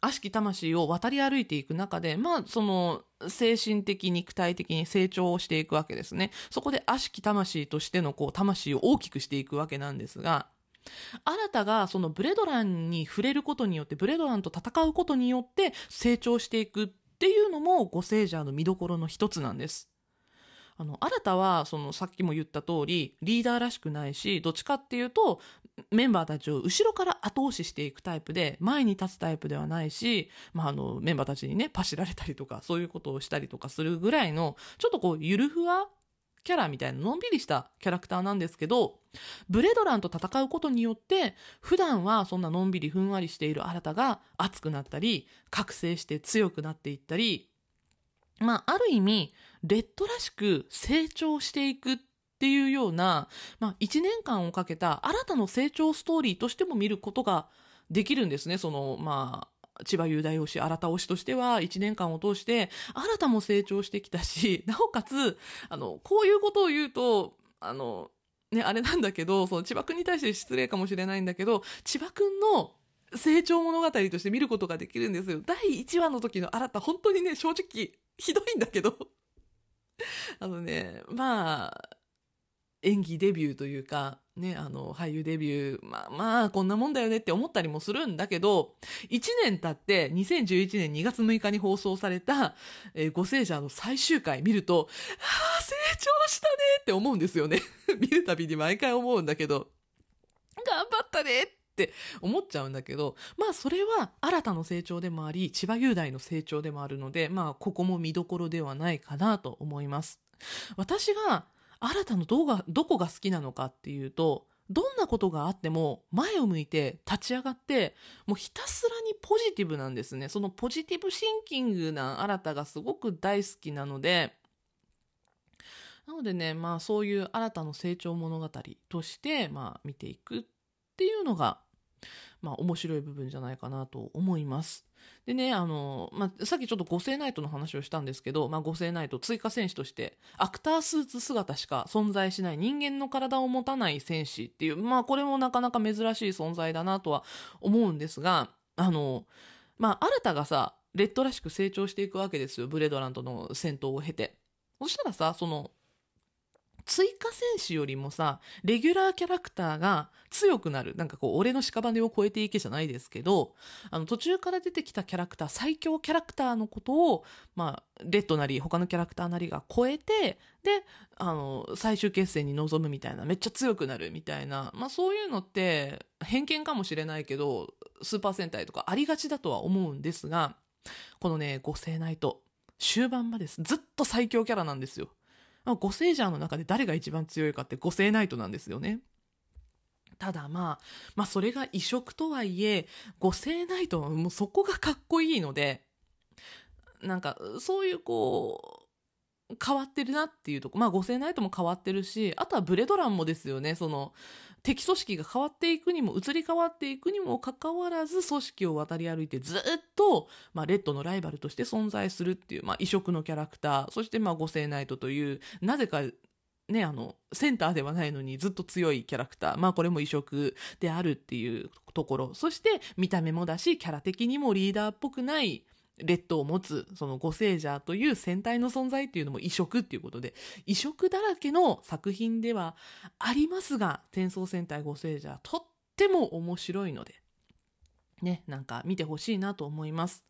悪しき魂を渡り歩いていく中で、まあ、その、精神的、肉体的に成長をしていくわけですね。そこで悪しき魂としての、こう、魂を大きくしていくわけなんですが、新たがそのブレドランに触れることによってブレドランと戦うことによって成長していくっていうのもゴセージャーの見どころの一つなんです。あの新たはそのさっきも言った通りリーダーらしくないしどっちかっていうとメンバーたちを後ろから後押ししていくタイプで前に立つタイプではないし、まあ、あのメンバーたちにねパシられたりとかそういうことをしたりとかするぐらいのちょっとこうゆるふわキャラみたいなのんびりしたキャラクターなんですけど、ブレドランと戦うことによって、普段はそんなのんびりふんわりしている新たが熱くなったり、覚醒して強くなっていったり、まあ、ある意味、レッドらしく成長していくっていうような、まあ、1年間をかけた新たな成長ストーリーとしても見ることができるんですね。その、まあ、千葉雄大推し、新た推しとしては、1年間を通して、新たも成長してきたし、なおかつ、あの、こういうことを言うと、あの、ね、あれなんだけど、その千葉くんに対して失礼かもしれないんだけど、千葉くんの成長物語として見ることができるんですよ。第1話の時の新た、本当にね、正直、ひどいんだけど、あのね、まあ、演技デビューというか、ね、あの、俳優デビュー、まあまあ、こんなもんだよねって思ったりもするんだけど、1年経って、2011年2月6日に放送された、えー、ご聖者の最終回見ると、ああ、成長したねって思うんですよね。見るたびに毎回思うんだけど、頑張ったねって思っちゃうんだけど、まあそれは新たな成長でもあり、千葉雄大の成長でもあるので、まあここも見どころではないかなと思います。私が新たのどがどこが好きなのかっていうとどんなことがあっても前を向いて立ち上がってもうひたすらにポジティブなんですねそのポジティブシンキングな新たがすごく大好きなのでなのでねまあそういう新たの成長物語としてまあ見ていくっていうのがまあ面白い部分じゃないかなと思います。でね、あの、まあ、さっきちょっと五星ナイトの話をしたんですけど、まあ、五星ナイト追加戦士として、アクタースーツ姿しか存在しない人間の体を持たない戦士っていう、まあ、これもなかなか珍しい存在だなとは思うんですが、あの、まあ、新たがさ、レッドらしく成長していくわけですよ、ブレドランとの戦闘を経て。そしたらさ、その、追加戦士よりもさ、レギュラーキャラクターが強くなる。なんかこう、俺の屍を超えていけじゃないですけど、あの、途中から出てきたキャラクター、最強キャラクターのことを、まあ、レッドなり、他のキャラクターなりが超えて、で、あの、最終決戦に臨むみたいな、めっちゃ強くなるみたいな、まあそういうのって、偏見かもしれないけど、スーパー戦隊とかありがちだとは思うんですが、このね、五星ナイト、終盤までずっと最強キャラなんですよ。五星ジャーの中で誰が一番強いかって五星ナイトなんですよね。ただまあ、まあそれが異色とはいえ、五星ナイトはもうそこがかっこいいので、なんかそういうこう、変わってるなっていうとこ。まあ五星ナイトも変わってるし、あとはブレドランもですよね。その、敵組織が変わっていくにも、移り変わっていくにもかかわらず、組織を渡り歩いてずっと、まあ、レッドのライバルとして存在するっていう、まあ、異色のキャラクター、そして、まあ、五星ナイトという、なぜかね、あの、センターではないのにずっと強いキャラクター。まあこれも異色であるっていうところ。そして見た目もだし、キャラ的にもリーダーっぽくないレッドを持つ、そのゴセージャーという戦隊の存在っていうのも異色っていうことで、異色だらけの作品ではありますが、転送戦隊ゴセージャーとっても面白いので、ね、なんか見てほしいなと思います。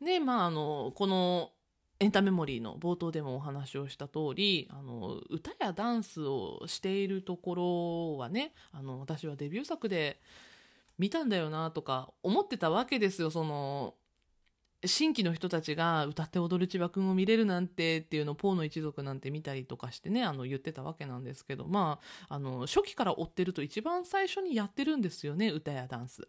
で、まああの、このエンタメモリーの冒頭でもお話をした通り、あの、歌やダンスをしているところはね、あの、私はデビュー作で見たんだよなとか思ってたわけですよ、その、新規の人たちが歌って踊る千葉くんを見れるなんてっていうのをポーの一族なんて見たりとかしてね、あの言ってたわけなんですけど、まあ、あの、初期から追ってると一番最初にやってるんですよね、歌やダンス。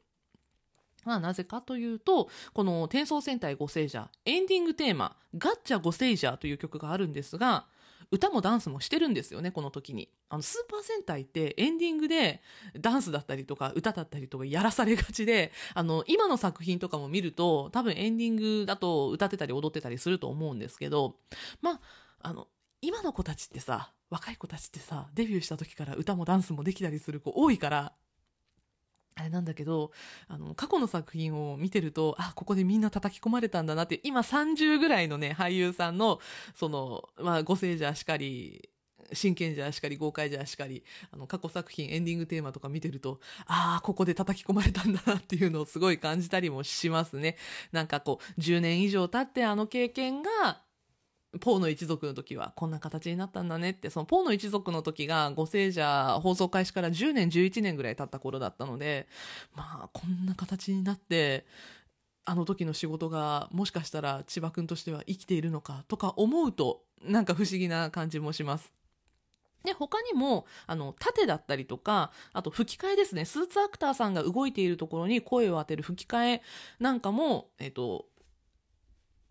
まあ、なぜかというと、この転送戦隊五聖者、エンディングテーマ、ガッチャ五聖者という曲があるんですが、歌もダンスもしてるんですよね、この時に。あの、スーパー戦隊ってエンディングでダンスだったりとか歌だったりとかやらされがちで、あの、今の作品とかも見ると、多分エンディングだと歌ってたり踊ってたりすると思うんですけど、まあ、あの、今の子たちってさ、若い子たちってさ、デビューした時から歌もダンスもできたりする子多いから、あれなんだけど、あの、過去の作品を見てると、あ、ここでみんな叩き込まれたんだなって、今30ぐらいのね、俳優さんの、その、まあ、ご聖者しかり、真剣者しかり、豪快者しかり、あの、過去作品、エンディングテーマとか見てると、ああ、ここで叩き込まれたんだなっていうのをすごい感じたりもしますね。なんかこう、10年以上経ってあの経験が、ポーの一族の時はこんな形になったんだねって、そのポーの一族の時がご聖者放送開始から10年、11年ぐらい経った頃だったので、まあ、こんな形になって、あの時の仕事がもしかしたら千葉くんとしては生きているのかとか思うと、なんか不思議な感じもします。で、他にも、あの、盾だったりとか、あと吹き替えですね。スーツアクターさんが動いているところに声を当てる吹き替えなんかも、えっと、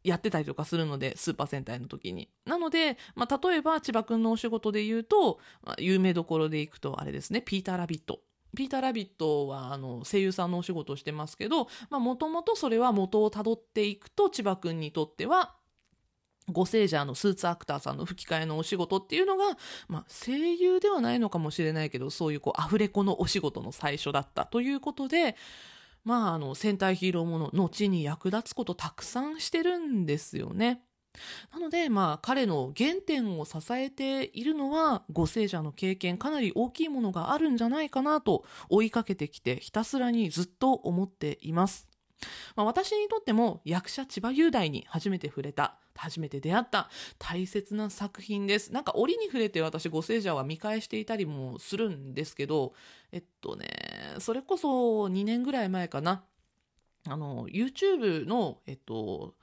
やってたりとかするので、スーパー戦隊の時に。なので、まあ、例えば千葉くんのお仕事で言うと、まあ、有名どころで行くと、あれですね、ピーター・ラビット。ピーター・ラビットはあの声優さんのお仕事をしてますけど、もともとそれは元をたどっていくと、千葉くんにとっては、ご聖者のスーツアクターさんの吹き替えのお仕事っていうのが、まあ、声優ではないのかもしれないけど、そういうこう、アフレコのお仕事の最初だったということで、まあ、あの、戦隊ヒーローもの、後に役立つことたくさんしてるんですよね。なので、まあ、彼の原点を支えているのは、ご聖者の経験、かなり大きいものがあるんじゃないかなと追いかけてきて、ひたすらにずっと思っています。まあ、私にとっても役者千葉雄大に初めて触れた初めて出会った大切な作品です。なんか折に触れて私、ご聖者は見返していたりもするんですけど、えっとね、それこそ2年ぐらい前かな。あの、YouTube の、えっと、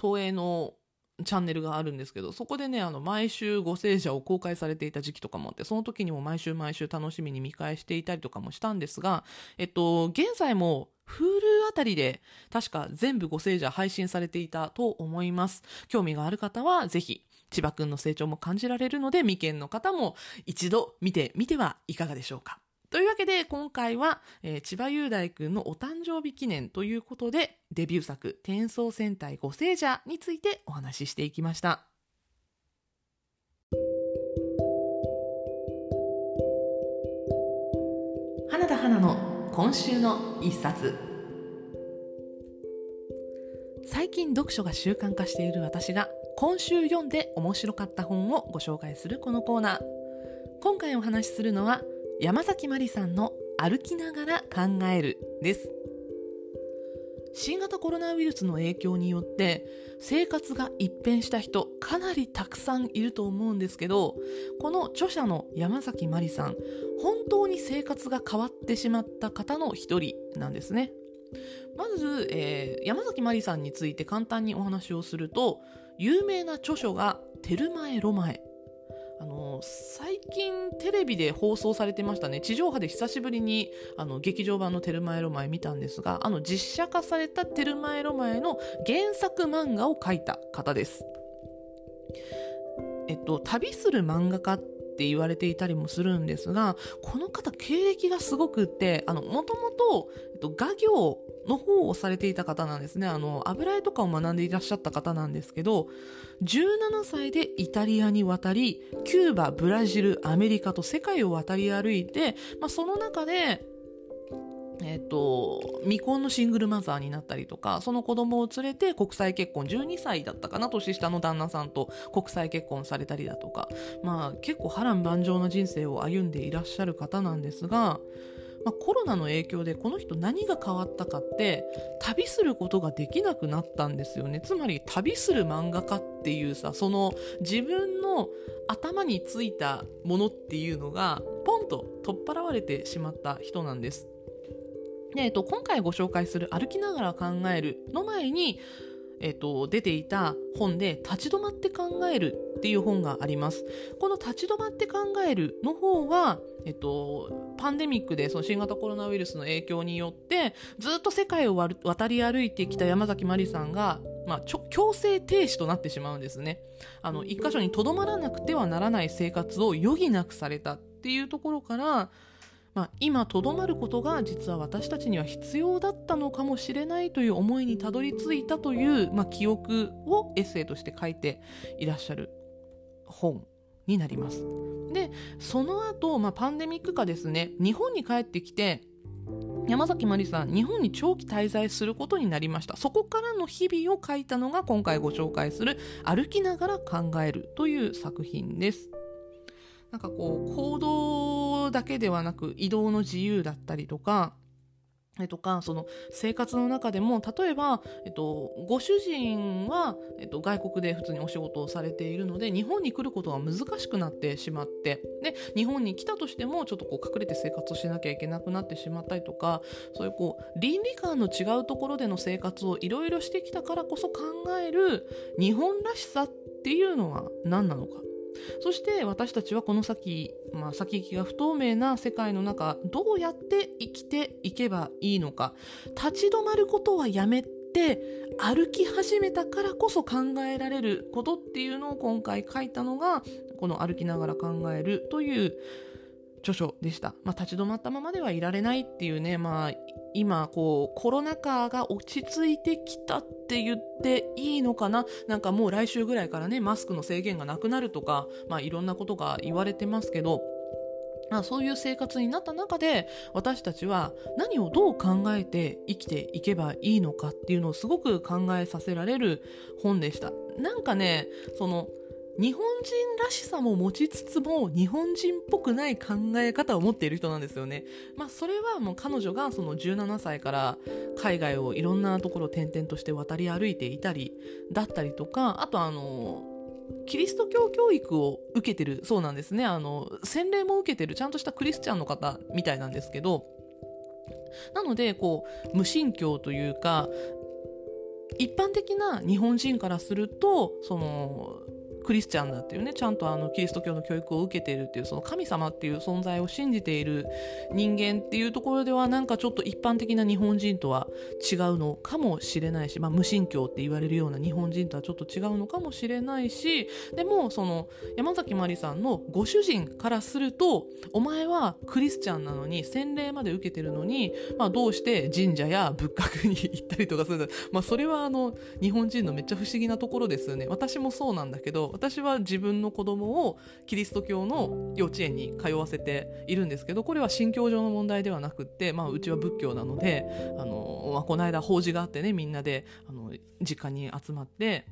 東映のチャンネルがあるんですけど、そこでね、あの、毎週ご聖者を公開されていた時期とかもあって、その時にも毎週毎週楽しみに見返していたりとかもしたんですが、えっと、現在も Hulu あたりで確か全部ご聖者配信されていたと思います。興味がある方はぜひ、千葉くんの成長も感じられるので、未見の方も一度見てみてはいかがでしょうか。というわけで今回は、えー、千葉雄大くんのお誕生日記念ということでデビュー作「転送戦隊五聖者」についてお話ししていきました。花田花の今週の一冊最近読書が習慣化している私が今週読んで面白かった本をご紹介するこのコーナー今回お話しするのは山崎まりさんの歩きながら考えるです。新型コロナウイルスの影響によって生活が一変した人かなりたくさんいると思うんですけどこの著者の山崎まりさん本当に生活が変わってしまった方の一人なんですね。まず、えー、山崎まりさんについて簡単にお話をすると有名な著書が「テルマエ・ロマエ」あの最近テレビで放送されてましたね地上波で久しぶりにあの劇場版の「テルマエロマエ」見たんですがあの実写化された「テルマエロマエ」の原作漫画を描いた方です。えっと、旅する漫画家って言われていたりもするんですがこの方経歴がすごくってもともと画業の方をされていた方なんですね。あの油絵とかを学んでいらっしゃった方なんですけど17歳でイタリアに渡りキューバブラジルアメリカと世界を渡り歩いて、まあ、その中でえっ、と、未婚のシングルマザーになったりとか、その子供を連れて国際結婚、12歳だったかな、年下の旦那さんと国際結婚されたりだとか、まあ結構波乱万丈な人生を歩んでいらっしゃる方なんですが、まあ、コロナの影響でこの人何が変わったかって旅することができなくなったんですよね。つまり旅する漫画家っていうさその自分の頭についたものっていうのがポンと取っ払われてしまった人なんです。で、えっと、今回ご紹介する歩きながら考えるの前に、えっと、出ていた本で立ち止まって考えるっていう本があります。この立ち止まって考えるの方は、えっと、パンデミックでその新型コロナウイルスの影響によってずっと世界を渡り歩いてきた山崎まりさんがまあ、強制停止となってしまうんですね。あの、一箇所にとどまらなくてはならない生活を余儀なくされたっていうところから、まあ、今とどまることが実は私たちには必要だったのかもしれないという思いにたどり着いたという、まあ、記憶をエッセイとして書いていらっしゃる本になります。でその後、まあパンデミック下ですね。日本に帰ってきて山崎まりさん日本に長期滞在することになりました。そこからの日々を書いたのが今回ご紹介する「歩きながら考える」という作品です。なんかこう行動だけではなく移動の自由だったりとかえとか、その生活の中でも、例えば、えっと、ご主人は、えっと、外国で普通にお仕事をされているので、日本に来ることが難しくなってしまって、で、日本に来たとしても、ちょっとこう隠れて生活をしなきゃいけなくなってしまったりとか、そういうこう、倫理観の違うところでの生活をいろいろしてきたからこそ考える日本らしさっていうのは何なのか。そして私たちはこの先、まあ、先行きが不透明な世界の中どうやって生きていけばいいのか立ち止まることはやめて歩き始めたからこそ考えられることっていうのを今回書いたのがこの「歩きながら考える」という著書でした。まあ、立ち止まったままではいられないっていうね、まあ、今、こう、コロナ禍が落ち着いてきたって言っていいのかななんかもう来週ぐらいからね、マスクの制限がなくなるとか、まあ、いろんなことが言われてますけど、まあ、そういう生活になった中で私たちは何をどう考えて生きていけばいいのかっていうのをすごく考えさせられる本でした。なんかね、その日本人らしさも持ちつつも日本人っぽくない考え方を持っている人なんですよね。まあそれはもう彼女がその17歳から海外をいろんなところ転々として渡り歩いていたりだったりとか、あとあの、キリスト教教育を受けてるそうなんですね。あの、洗礼も受けてるちゃんとしたクリスチャンの方みたいなんですけど、なので、こう、無神教というか、一般的な日本人からすると、その、クリスチャンだっていうねちゃんとあのキリスト教の教育を受けているっていうその神様っていう存在を信じている人間っていうところではなんかちょっと一般的な日本人とは違うのかもしれないし、まあ、無神教って言われるような日本人とはちょっと違うのかもしれないしでもその山崎まりさんのご主人からするとお前はクリスチャンなのに洗礼まで受けてるのに、まあ、どうして神社や仏閣に行ったりとかするんだ、まあ、それはあの日本人のめっちゃ不思議なところですよね。私もそうなんだけど私は自分の子供をキリスト教の幼稚園に通わせているんですけどこれは信教上の問題ではなくって、まあ、うちは仏教なのであの、まあ、この間法事があってねみんなであの実家に集まって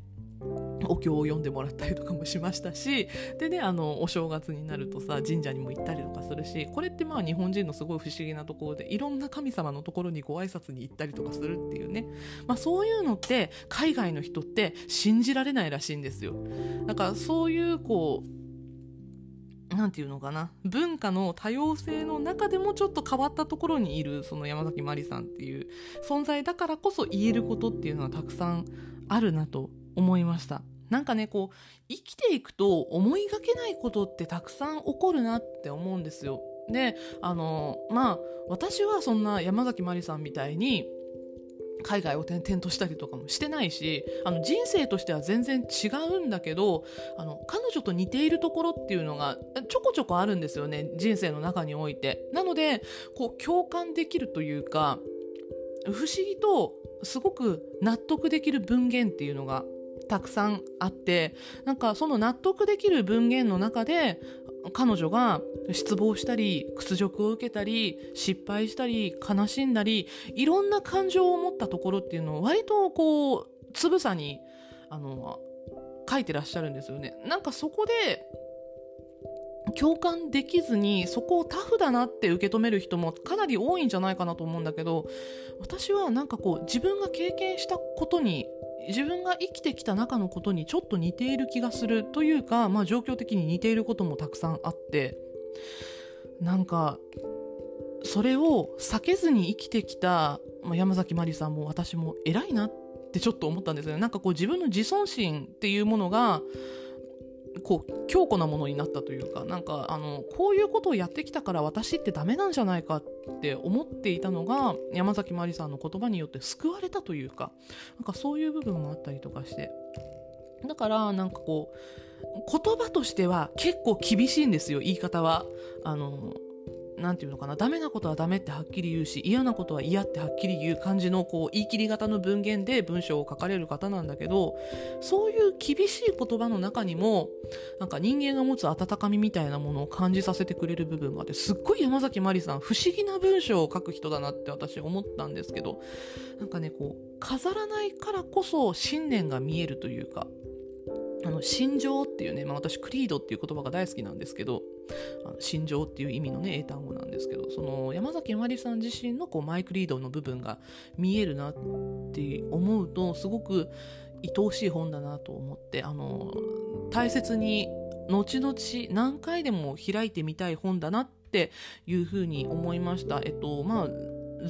お経を読んでもらったりとかもしましたし でねあのお正月になるとさ神社にも行ったりとかするしこれってまあ日本人のすごい不思議なところでいろんな神様のところにご挨拶に行ったりとかするっていうね、まあ、そういうのって海外の人って信じられないらしいんですよ。だからそういうこうなんていうのかな文化の多様性の中でもちょっと変わったところにいるその山崎まりさんっていう存在だからこそ言えることっていうのはたくさんあるなと思いました。なんかねこう生きていくと思いがけないことってたくさん起こるなって思うんですよ。であのまあ私はそんな山崎まりさんみたいに海外を転々としたりとかもしてないしあの人生としては全然違うんだけどあの彼女と似ているところっていうのがちょこちょこあるんですよね人生の中において。なのでこう共感できるというか不思議とすごく納得できる文言っていうのがたくさんあってなんかその納得できる文言の中で彼女が失望したり屈辱を受けたり失敗したり悲しんだりいろんな感情を持ったところっていうのを割とこうつぶさにあの書いてらっしゃるんですよね。なんかそこで共感できずにそこをタフだなって受け止める人もかなり多いんじゃないかなと思うんだけど私はなんかこう自分が経験したことに自分が生きてきた中のことにちょっと似ている気がするというか、まあ、状況的に似ていることもたくさんあってなんかそれを避けずに生きてきた、ま、山崎まりさんも私も偉いなってちょっと思ったんですよね。なんかこう自分の自尊心っていうものがこう強固なものになったというかなんかあのこういうことをやってきたから私ってダメなんじゃないかって思っていたのが山崎まりさんの言葉によって救われたというかなんかそういう部分もあったりとかしてだからなんかこう言葉としては結構厳しいんですよ言い方は。あの何て言うのかなダメなことはダメってはっきり言うし嫌なことは嫌ってはっきり言う感じのこう言い切り型の文言で文章を書かれる方なんだけどそういう厳しい言葉の中にもなんか人間が持つ温かみみたいなものを感じさせてくれる部分があってすっごい山崎まりさん不思議な文章を書く人だなって私思ったんですけどなんかねこう飾らないからこそ信念が見えるというかあの心情っていうね、まあ、私クリードっていう言葉が大好きなんですけどあの心情っていう意味のね英単語なんですけどその山崎まりさん自身のこうマイクリードの部分が見えるなって思うとすごく愛おしい本だなと思ってあの大切に後々何回でも開いてみたい本だなっていうふうに思いました。えっとまあ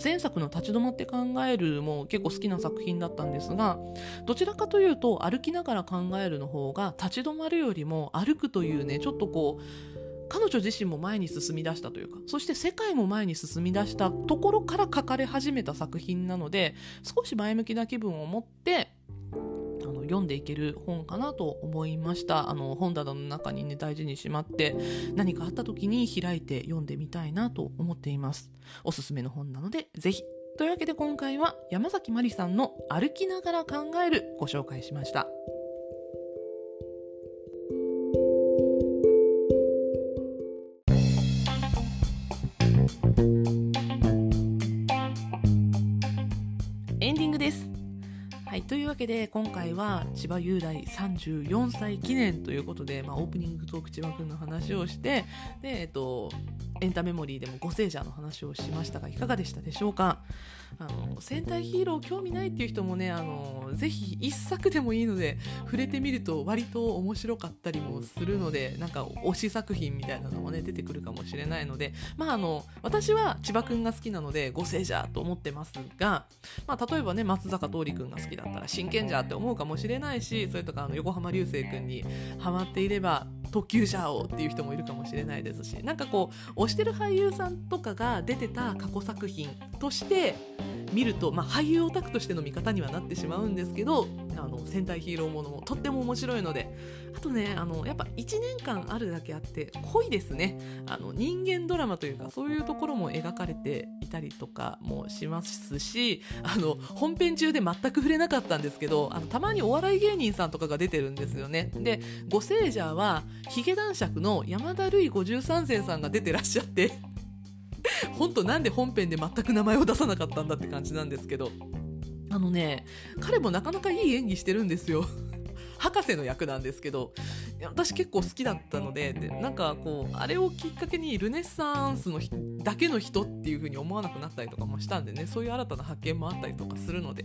前作の立ち止まって考えるも結構好きな作品だったんですがどちらかというと歩きながら考えるの方が立ち止まるよりも歩くというねちょっとこう彼女自身も前に進み出したというかそして世界も前に進み出したところから書かれ始めた作品なので少し前向きな気分を持ってあの読んでいける本かなと思いました。あの本棚の中にね大事にしまって何かあった時に開いて読んでみたいなと思っています。おすすめの本なのでぜひ。というわけで今回は山崎まりさんの歩きながら考えるご紹介しました。というわけで今回は千葉雄大34歳記念ということで、まあ、オープニングトーク千葉くんの話をしてで、えっと、エンタメモリーでもご聖者の話をしましたがいかがでしたでしょうか？あの戦隊ヒーロー興味ないっていう人もねあのぜひ1作でもいいので触れてみると割と面白かったりもするのでなんか推し作品みたいなのもね出てくるかもしれないのでまああの私は千葉くんが好きなのでご聖者と思ってますが、まあ、例えばね松坂桃李くんが好きだったら真剣じゃって思うかもしれないしそれとかあの横浜流星くんにハマっていれば特急者をっていう人もいるかもしれないですしなんかこう推してる俳優さんとかが出てた過去作品として見ると、まあ、俳優オタクとしての見方にはなってしまうんですけどあの戦隊ヒーローものもとっても面白いのであとねあのやっぱ1年間あるだけあって濃いですね。あの人間ドラマというかそういうところも描かれていたりとかもしますしあの本編中で全く触れなかったんですけどあのたまにお笑い芸人さんとかが出てるんですよね。でご聖者はヒゲ男爵の山田るい53世さんが出てらっしゃって。本当なんで本編で全く名前を出さなかったんだって感じなんですけど。あのね彼もなかなかいい演技してるんですよ。博士の役なんですけど。私結構好きだったのででなんかこうあれをきっかけにルネッサンスのだけの人っていう風に思わなくなったりとかもしたんでね。そういう新たな発見もあったりとかするので。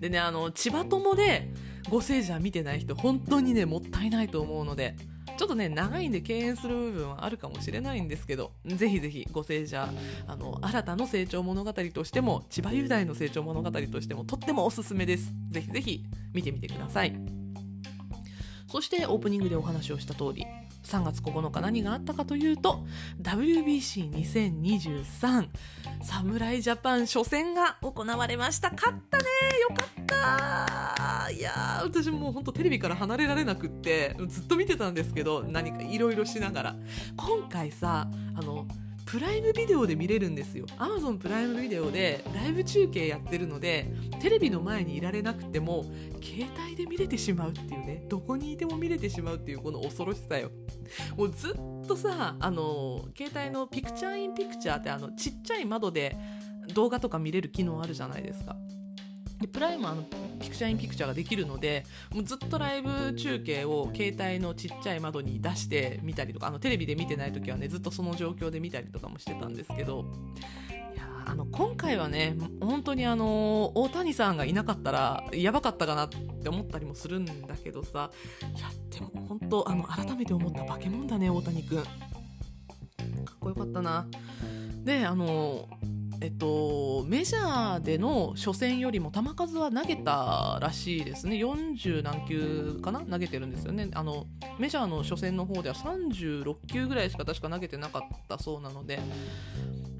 でねあの千葉友でご聖者見てない人本当にねもったいないと思うので。ちょっとね長いんで敬遠する部分はあるかもしれないんですけどぜひぜひご聖者あの新たの成長物語としても千葉雄大の成長物語としてもとってもおすすめです。ぜひぜひ見てみてください。そしてオープニングでお話をした通り3月9日何があったかというと WBC2023 侍ジャパン初戦が行われました。勝ったね。よかった。いや私もうほんとテレビから離れられなくってずっと見てたんですけど何かいろいろしながら。今回さあのプライムビデオで見れるんですよ。Amazon プライムビデオでライブ中継やってるのでテレビの前にいられなくても携帯で見れてしまうっていうねどこにいても見れてしまうっていうこの恐ろしさよ。もうずっとさあの携帯のピクチャーインピクチャーってあのちっちゃい窓で動画とか見れる機能あるじゃないですか。でプライムはあのピクチャーインピクチャーができるのでもうずっとライブ中継を携帯のちっちゃい窓に出して見たりとかあのテレビで見てない時はねずっとその状況で見たりとかもしてたんですけど。いやあの今回はね本当にあの大谷さんがいなかったらやばかったかなって思ったりもするんだけどさ。いやでも本当あの改めて思った化け物だね大谷君。かっこよかったな。であのえっと、メジャーでの初戦よりも球数は投げたらしいですね。40何球かな？投げてるんですよね。あのメジャーの初戦の方では36球ぐらいしか確か投げてなかったそうなので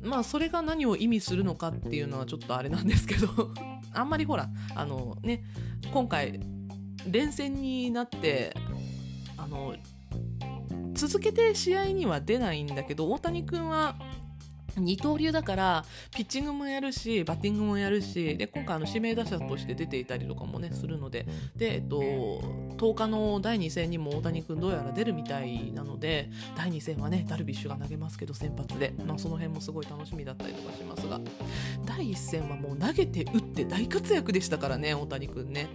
まあそれが何を意味するのかっていうのはちょっとあれなんですけど あんまりほらあのね今回連戦になってあの続けて試合には出ないんだけど大谷君は二刀流だからピッチングもやるしバッティングもやるしで今回あの指名打者として出ていたりとかもねするのでで、えっと、10日の第2戦にも大谷君どうやら出るみたいなので第2戦はねダルビッシュが投げますけど先発で、まあ、その辺もすごい楽しみだったりとかしますが。第1戦はもう投げて打って大活躍でしたからね大谷君ね。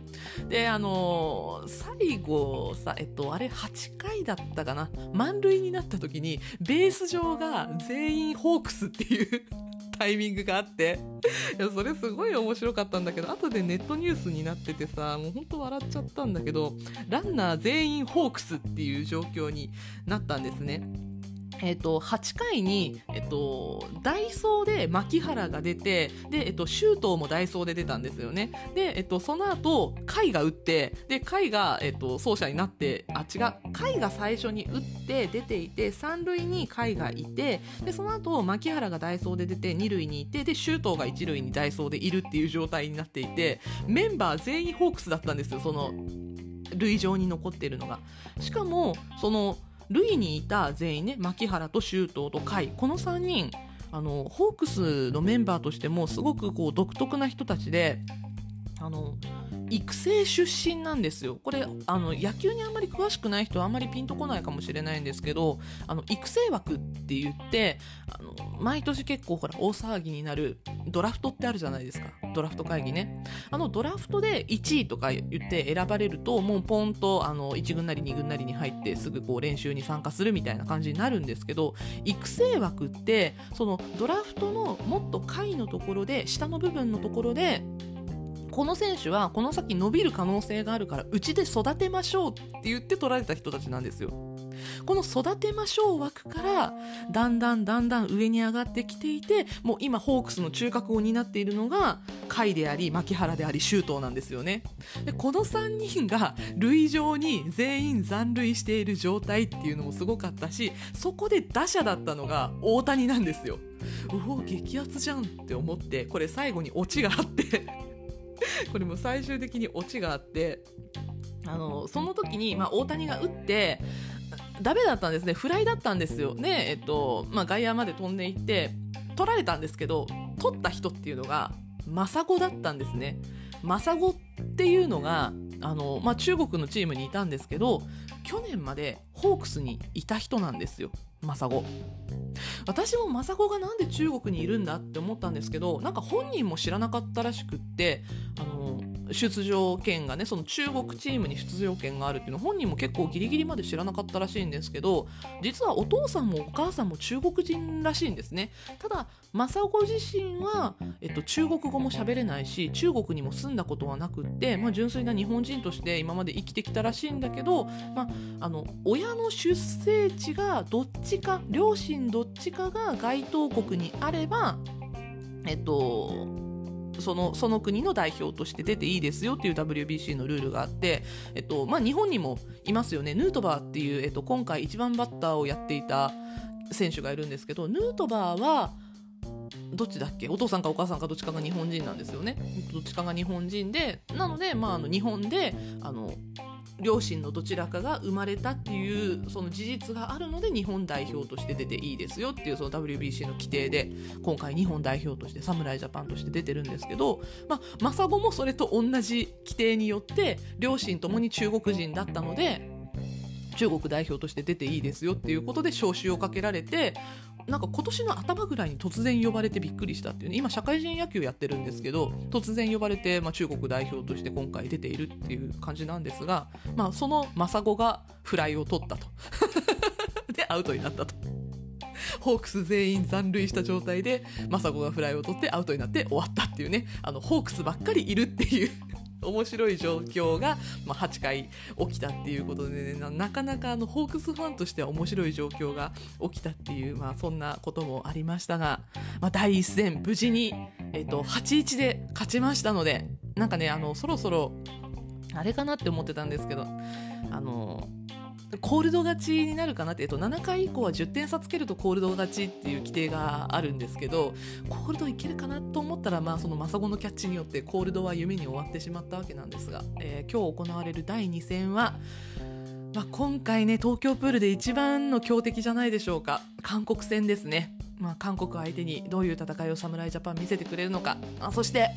であの最後さえっとあれ8回だったかな？満塁になった時にベース上が全員ホークスっていうタイミングがあっていやそれすごい面白かったんだけど後でネットニュースになっててさもうほんと笑っちゃったんだけどランナー全員ホークスっていう状況になったんですね。えっと、8回に、えっと、ダイソーで牧原が出て、で、えっと、周東もダイソーで出たんですよね。で、えっと、その後、甲斐が打って、で、甲斐が、えっと、走者になって、あ、違う、甲斐が最初に打って出ていて、三塁に甲斐がいて、で、その後、牧原がダイソーで出て、二塁にいて、で、周東が一塁にダイソーでいるっていう状態になっていて、メンバー全員ホークスだったんですよ、その、塁上に残っているのが。しかも、その、塁にいた全員ね牧原と周東と甲斐。この3人あのホークスのメンバーとしてもすごくこう独特な人たちであの育成出身なんですよ。これあの野球にあんまり詳しくない人はあんまりピンとこないかもしれないんですけどあの育成枠って言ってあの毎年結構ほら大騒ぎになるドラフトってあるじゃないですか。ドラフト会議ね。あのドラフトで1位とか言って選ばれるともうポンとあの1軍なり2軍なりに入ってすぐこう練習に参加するみたいな感じになるんですけど育成枠ってそのドラフトのもっと下位のところで下の部分のところでこの選手はこの先伸びる可能性があるからうちで育てましょうって言って取られた人たちなんですよ。この育てましょう枠からだんだんだんだん上に上がってきていてもう今ホークスの中核を担っているのが甲斐であり牧原であり周東なんですよね。でこの3人が塁上に全員残塁している状態っていうのもすごかったしそこで打者だったのが大谷なんですよ。うお激アツじゃんって思ってこれ最後にオチがあって。これも最終的にオチがあってあのその時に、まあ、大谷が打ってダメだったんですね。フライだったんですよ。で、えっとまあ、外野まで飛んでいって取られたんですけど取った人っていうのがマサゴだったんですね。マサゴっていうのがあの、まあ、中国のチームにいたんですけど去年までホークスにいた人なんですよ。マサゴ。私もマサゴがなんで中国にいるんだって思ったんですけどなんか本人も知らなかったらしくってあの出場権がねその中国チームに出場権があるっていうの本人も結構ギリギリまで知らなかったらしいんですけど実はお父さんもお母さんも中国人らしいんですね。ただ正子自身は、えっと、中国語も喋れないし中国にも住んだことはなくって、まあ、純粋な日本人として今まで生きてきたらしいんだけど、まあ、あの親の出生地がどっちか両親どっちかが該当国にあればえっとそのその国の代表として出ていいですよっていう WBC のルールがあって、えっとまあ、日本にもいますよね。ヌートバーっていう、えっと、今回1番バッターをやっていた選手がいるんですけどヌートバーはどっちだっけ？お父さんかお母さんかどっちかが日本人なんですよね。どっちかが日本人でなので、まあ、あの日本であの両親のどちらかが生まれたっていうその事実があるので日本代表として出ていいですよっていうその WBC の規定で今回日本代表として侍ジャパンとして出てるんですけど、まあ、マサゴもそれと同じ規定によって両親ともに中国人だったので中国代表として出ていいですよっていうことで招集をかけられてなんか今年の頭ぐらいに突然呼ばれてびっくりしたっていうね。今社会人野球やってるんですけど突然呼ばれて、まあ、中国代表として今回出ているっていう感じなんですが、まあ、そのマサゴがフライを取ったと。でアウトになったと。ホークス全員残塁した状態で、マサゴがフライを取ってアウトになって終わったっていうね、あの、ホークスばっかりいるっていう。面白い状況が、まあ、8回起きたっていうことで、ね、なかなかあのホークスファンとしては面白い状況が起きたっていう、まあ、そんなこともありましたが、まあ、第一戦無事に、えっと、8-1で勝ちましたのでなんかねあのそろそろあれかなって思ってたんですけどあのコールド勝ちになるかなって、えっと、7回以降は10点差つけるとコールド勝ちっていう規定があるんですけどコールドいけるかなと思ったら、まあ、そのマサゴのキャッチによってコールドは夢に終わってしまったわけなんですが、えー、今日行われる第2戦は、まあ、今回ね東京プールで一番の強敵じゃないでしょうか韓国戦ですね。まあ、韓国相手にどういう戦いを侍ジャパン見せてくれるのか。あそして、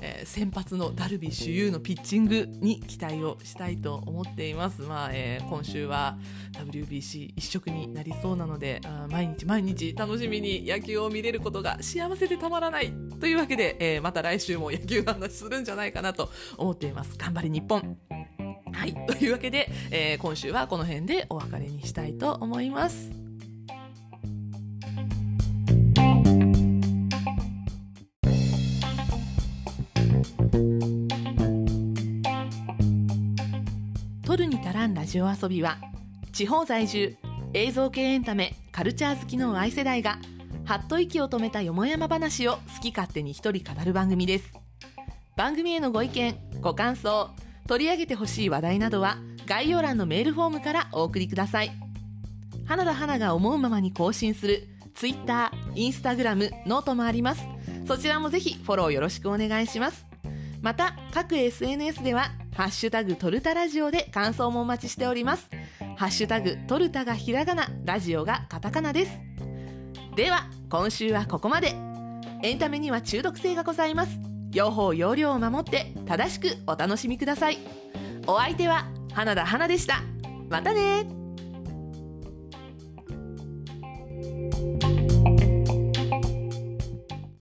えー、先発のダルビッシュ有のピッチングに期待をしたいと思っています、まあえー、今週は WBC 一色になりそうなのであ毎日毎日楽しみに野球を見れることが幸せでたまらないというわけで、えー、また来週も野球の話するんじゃないかなと思っています。頑張れ日本。はい。というわけで、え今週はこの辺でお別れにしたいと思います。るに足らんラジオ遊びは地方在住映像系エンタメカルチャー好きの Y 世代がはっと息を止めたよもやま話を好き勝手に一人語る番組です。番組へのご意見ご感想取り上げてほしい話題などは概要欄のメールフォームからお送りください。花田花が思うままに更新する Twitter、Instagram、ノートもあります。そちらもぜひフォローよろしくお願いします。また各 SNS ではハッシュタグトルタラジオで感想もお待ちしております。ハッシュタグトルタがひらがな、ラジオがカタカナです。では、今週はここまで。エンタメには中毒性がございます。用法用量を守って正しくお楽しみください。お相手は花田花でした。またね